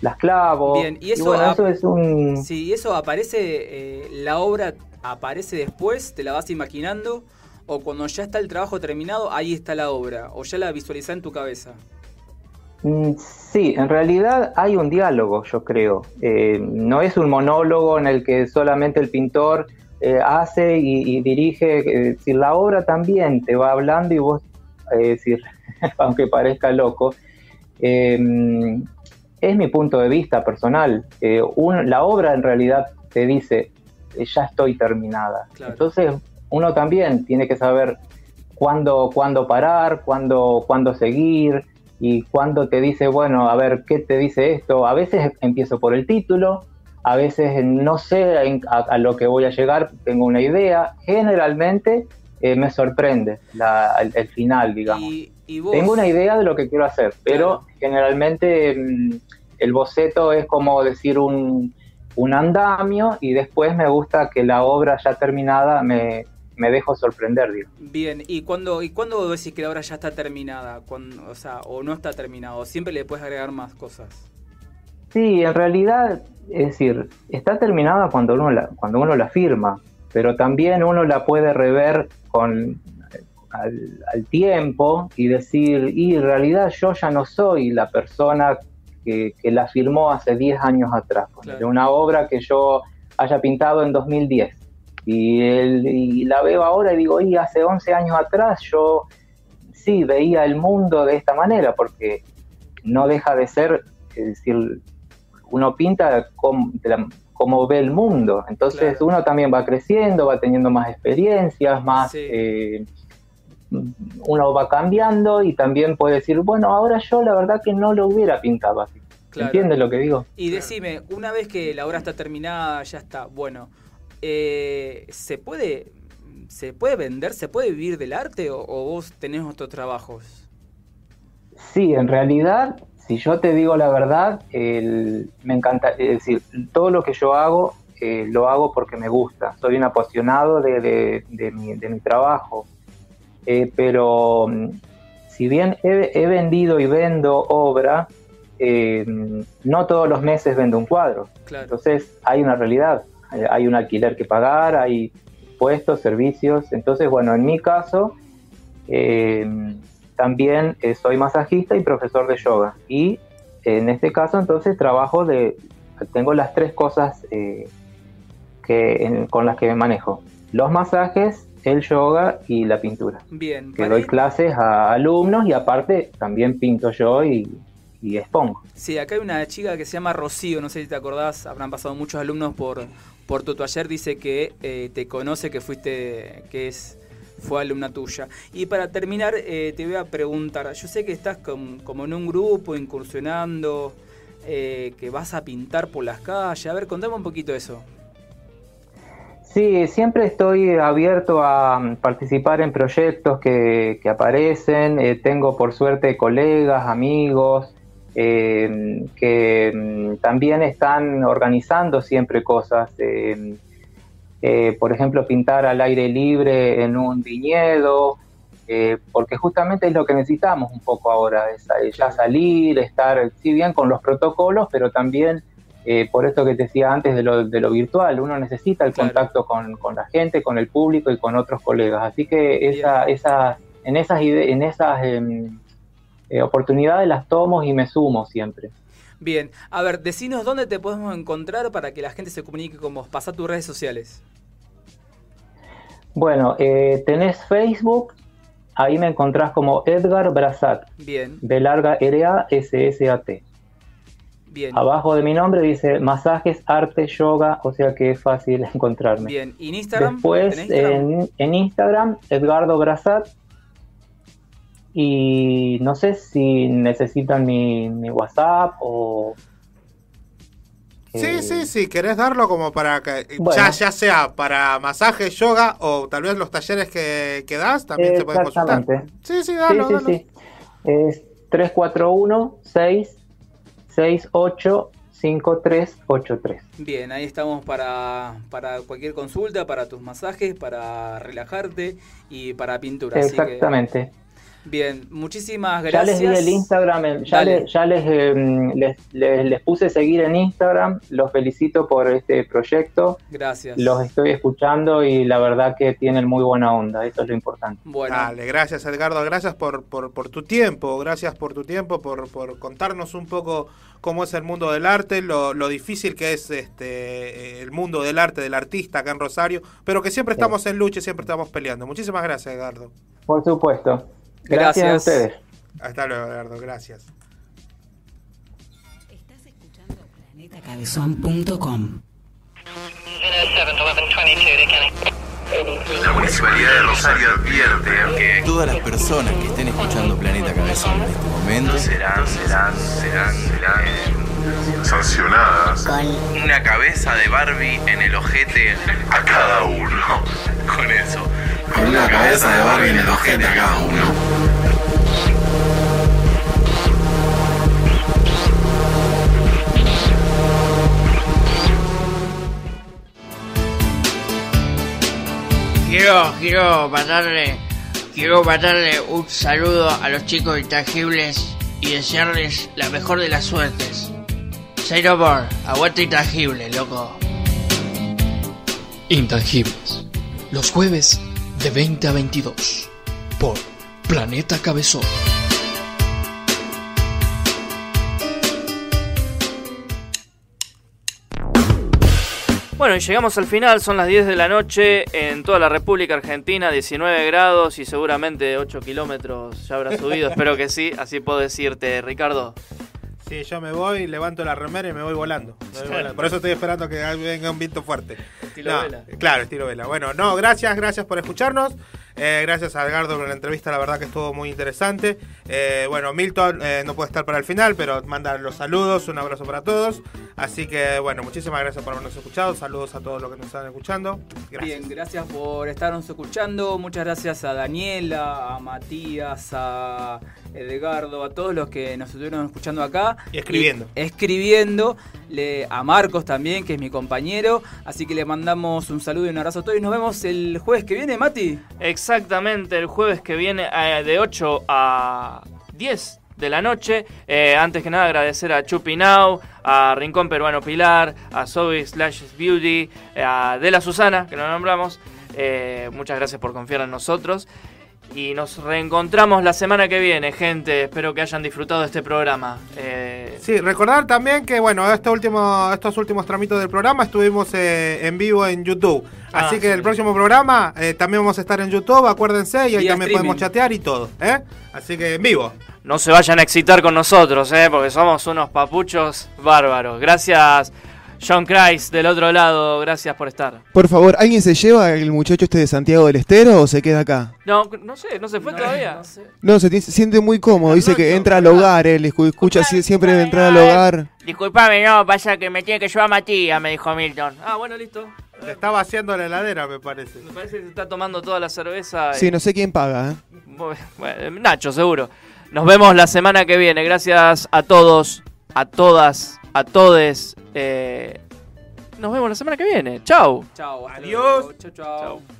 las clavo. Bien, y eso, bueno, eso es un... Sí, eso aparece, eh, la obra aparece después, te la vas imaginando, o cuando ya está el trabajo terminado, ahí está la obra, o ya la visualizás en tu cabeza. Mm, Sí, en realidad hay un diálogo, yo creo. Eh, no es un monólogo en el que solamente el pintor eh, hace y, dirige. si la obra también te va hablando y vos, eh, decir, aunque parezca loco, eh, es mi punto de vista personal. Eh, la obra en realidad te dice, eh, ya estoy terminada. Entonces uno también tiene que saber cuándo, cuándo parar, cuándo, cuándo seguir y cuándo te dice, bueno, a ver, ¿qué te dice esto? A veces empiezo por el título, a veces no sé a, a lo que voy a llegar, tengo una idea, generalmente eh, me sorprende la- el, el final, digamos. Y Tengo una idea de lo que quiero hacer, pero generalmente mm, el boceto es como decir un, un andamio y después me gusta que la obra ya terminada me, me dejo sorprender, digo. Bien, ¿y cuándo, ¿y cuándo decís que la obra ya está terminada? Cuando, o sea, o no está terminada, o siempre le puedes agregar más cosas. Sí, en realidad, es decir, está terminada cuando uno la, cuando uno la firma, pero también uno la puede rever con al, al tiempo y decir, y en realidad yo ya no soy la persona que, que la firmó hace 10 años atrás. Una obra que yo haya pintado en 2010. Y, y la veo ahora y digo, y hace 11 años atrás yo sí veía el mundo de esta manera, porque no deja de ser, es decir, uno pinta como ve el mundo. Entonces uno también va creciendo, va teniendo más experiencias, más... eh, uno va cambiando y también puede decir, bueno, ahora yo la verdad que no lo hubiera pintado así. Claro. ¿Entiendes lo que digo? Y decime, una vez que la obra está terminada, ya está, bueno, eh, ¿se puede se puede vender, se puede vivir del arte o, o vos tenés otros trabajos? Sí, en realidad, si yo te digo la verdad, el- me encanta, es decir, todo lo que yo hago, eh, lo hago porque me gusta. Soy un apasionado de, de- de mi, de mi trabajo. Eh, pero mm, si bien he, he vendido y vendo obra, eh, no todos los meses vendo un cuadro. Entonces hay una realidad, hay- hay un alquiler que pagar, hay puestos, servicios. Entonces, bueno, en mi caso, eh, también eh, soy masajista y profesor de yoga. Y en este caso, entonces, trabajo de. Tengo las tres cosas eh, que, en- con las que me manejo: los masajes, el yoga y la pintura. Bien, Que doy clases a alumnos y aparte también pinto yo y, y expongo. Sí, acá hay una chica que se llama Rocío, no sé si te acordás, habrán pasado muchos alumnos por, por tu taller, dice que eh, te conoce, que fuiste, que es fue alumna tuya. Y para terminar, eh, te voy a preguntar, yo sé que estás com- como en un grupo, incursionando, eh, que vas a pintar por las calles, a ver, contame un poquito eso. Sí, siempre estoy abierto a mm, participar en proyectos que, que aparecen. Eh, tengo por suerte colegas, amigos eh, que mm, también están organizando siempre cosas. eh, eh, por ejemplo, pintar al aire libre en un viñedo, eh, porque justamente es lo que necesitamos un poco ahora, es ya salir, estar, si bien con los protocolos, pero también eh, por esto que te decía antes de lo, de lo virtual, uno necesita el contacto con, con la gente, con el público y con otros colegas. Así que esa, esa, en esas, en esas em, eh, oportunidades las tomo y me sumo siempre. Bien, a ver, decinos dónde te podemos encontrar para que la gente se comunique con vos. Pasá tus redes sociales. Bueno, eh, tenés Facebook, ahí me encontrás como Edgar Brazat, Bien, de larga R-A-S-S-A-T. Bien. Abajo de mi nombre dice masajes, arte, yoga, o sea que es fácil encontrarme. Bien, ¿y en Instagram? Después. En, en Instagram, Edgardo Brazat. Y no sé si necesitan mi, mi WhatsApp o... Sí, Eh, sí, sí, querés darlo como para que Bueno. ya, ya sea para masaje, yoga o tal vez los talleres que, que das también se pueden consultar. Sí, sí, dalo, sí, dalo. sí. Es 341-668-5383. Bien, ahí estamos para, para cualquier consulta, para tus masajes, para relajarte y para pintura. así que- Exactamente. Bien, muchísimas Ya gracias. les di el Instagram, ya, le- ya les, eh, les, les- les puse seguir en Instagram. Los felicito por este proyecto. Gracias. Los estoy escuchando y la verdad que tienen muy buena onda. Eso es lo importante. Bueno, Dale, gracias Edgardo, gracias por, por, por tu tiempo, gracias por tu tiempo, por, por contarnos un poco cómo es el mundo del arte, lo, lo difícil que es este el mundo del arte, del artista acá en Rosario, pero que siempre estamos en lucha y siempre estamos peleando. Muchísimas gracias Edgardo. Por supuesto. Gracias, a ustedes. Hasta luego Edgardo, gracias. Cabezón.com La Municipalidad de Rosario advierte que Todas las personas que estén escuchando Planeta Cabezón en este momento serán, serán, serán, serán sancionadas con una cabeza de Barbie en el ojete a cada uno. Con eso. Con una cabeza de Barbie en el ojete a cada uno. Quiero, quiero mandarle, quiero mandarle un saludo a los chicos intangibles y desearles la mejor de las suertes. Say no more, aguante intangible, loco. Intangibles. Los jueves de 20 a 22. Por Planeta Cabezón. Bueno, y llegamos al final, son las 10 de la noche en toda la República Argentina, 19 grados y seguramente 8 kilómetros ya habrá subido, espero que sí, así puedo decirte, Ricardo. Sí, yo me voy, levanto la remera y me voy volando. Me voy volando. Por eso estoy esperando que venga un viento fuerte. Estilo No, vela. Claro, estilo vela. Bueno, no, gracias, gracias por escucharnos. Eh, gracias a Edgardo por la entrevista, la verdad que estuvo muy interesante. Eh, bueno, Milton eh, no puede estar para el final, pero manda los saludos, un abrazo para todos. Así que, bueno, muchísimas gracias por habernos escuchado. Saludos a todos los que nos están escuchando. Gracias. Bien, gracias por estarnos escuchando. Muchas gracias a Daniela, a Matías, a Edgardo, a todos los que nos estuvieron escuchando acá. Y escribiendo. Y escribiendo. Le, a Marcos también, que es mi compañero. Así que le mandamos un saludo y un abrazo a todos. Y nos vemos el jueves que viene, Mati. Exactamente, el jueves que viene eh, de 8 a 10 de la noche. Eh, antes que nada agradecer a Chupi Now, a Rincón Peruano Pilar, a Zoe Slash Beauty, eh, a De La Susana, que lo nombramos. Muchas gracias por confiar en nosotros. Y nos reencontramos la semana que viene, gente. Espero que hayan disfrutado de este programa. Eh, Sí, recordar también que, bueno, este último, estos últimos tramitos del programa estuvimos eh, en vivo en YouTube. Así Ah, que sí. el próximo programa eh, también vamos a estar en YouTube, acuérdense, y ahí también streaming. podemos chatear y todo. Así que en vivo. no se vayan a excitar con nosotros, eh, porque somos unos papuchos bárbaros. Gracias, John Christ, del otro lado. Gracias por estar. Por favor, ¿alguien se lleva el muchacho este de Santiago del Estero o se queda acá? No, no sé, no se fue todavía. No, se, siente muy cómodo. Dice que entra al hogar, él escu- escucha si- siempre de entrar al hogar. Disculpame, no, pasa que me tiene que llevar Matías, me dijo Milton. Ah, bueno, listo. Le está vaciando la heladera, me parece. Me parece que se está tomando toda la cerveza. y- Sí, no sé quién paga, ¿eh? Bueno, Nacho, seguro. Nos vemos la semana que viene. Gracias a todos, a todas, a todes. Eh, nos vemos la semana que viene. Chau. Chao. Adiós. Chao, chao.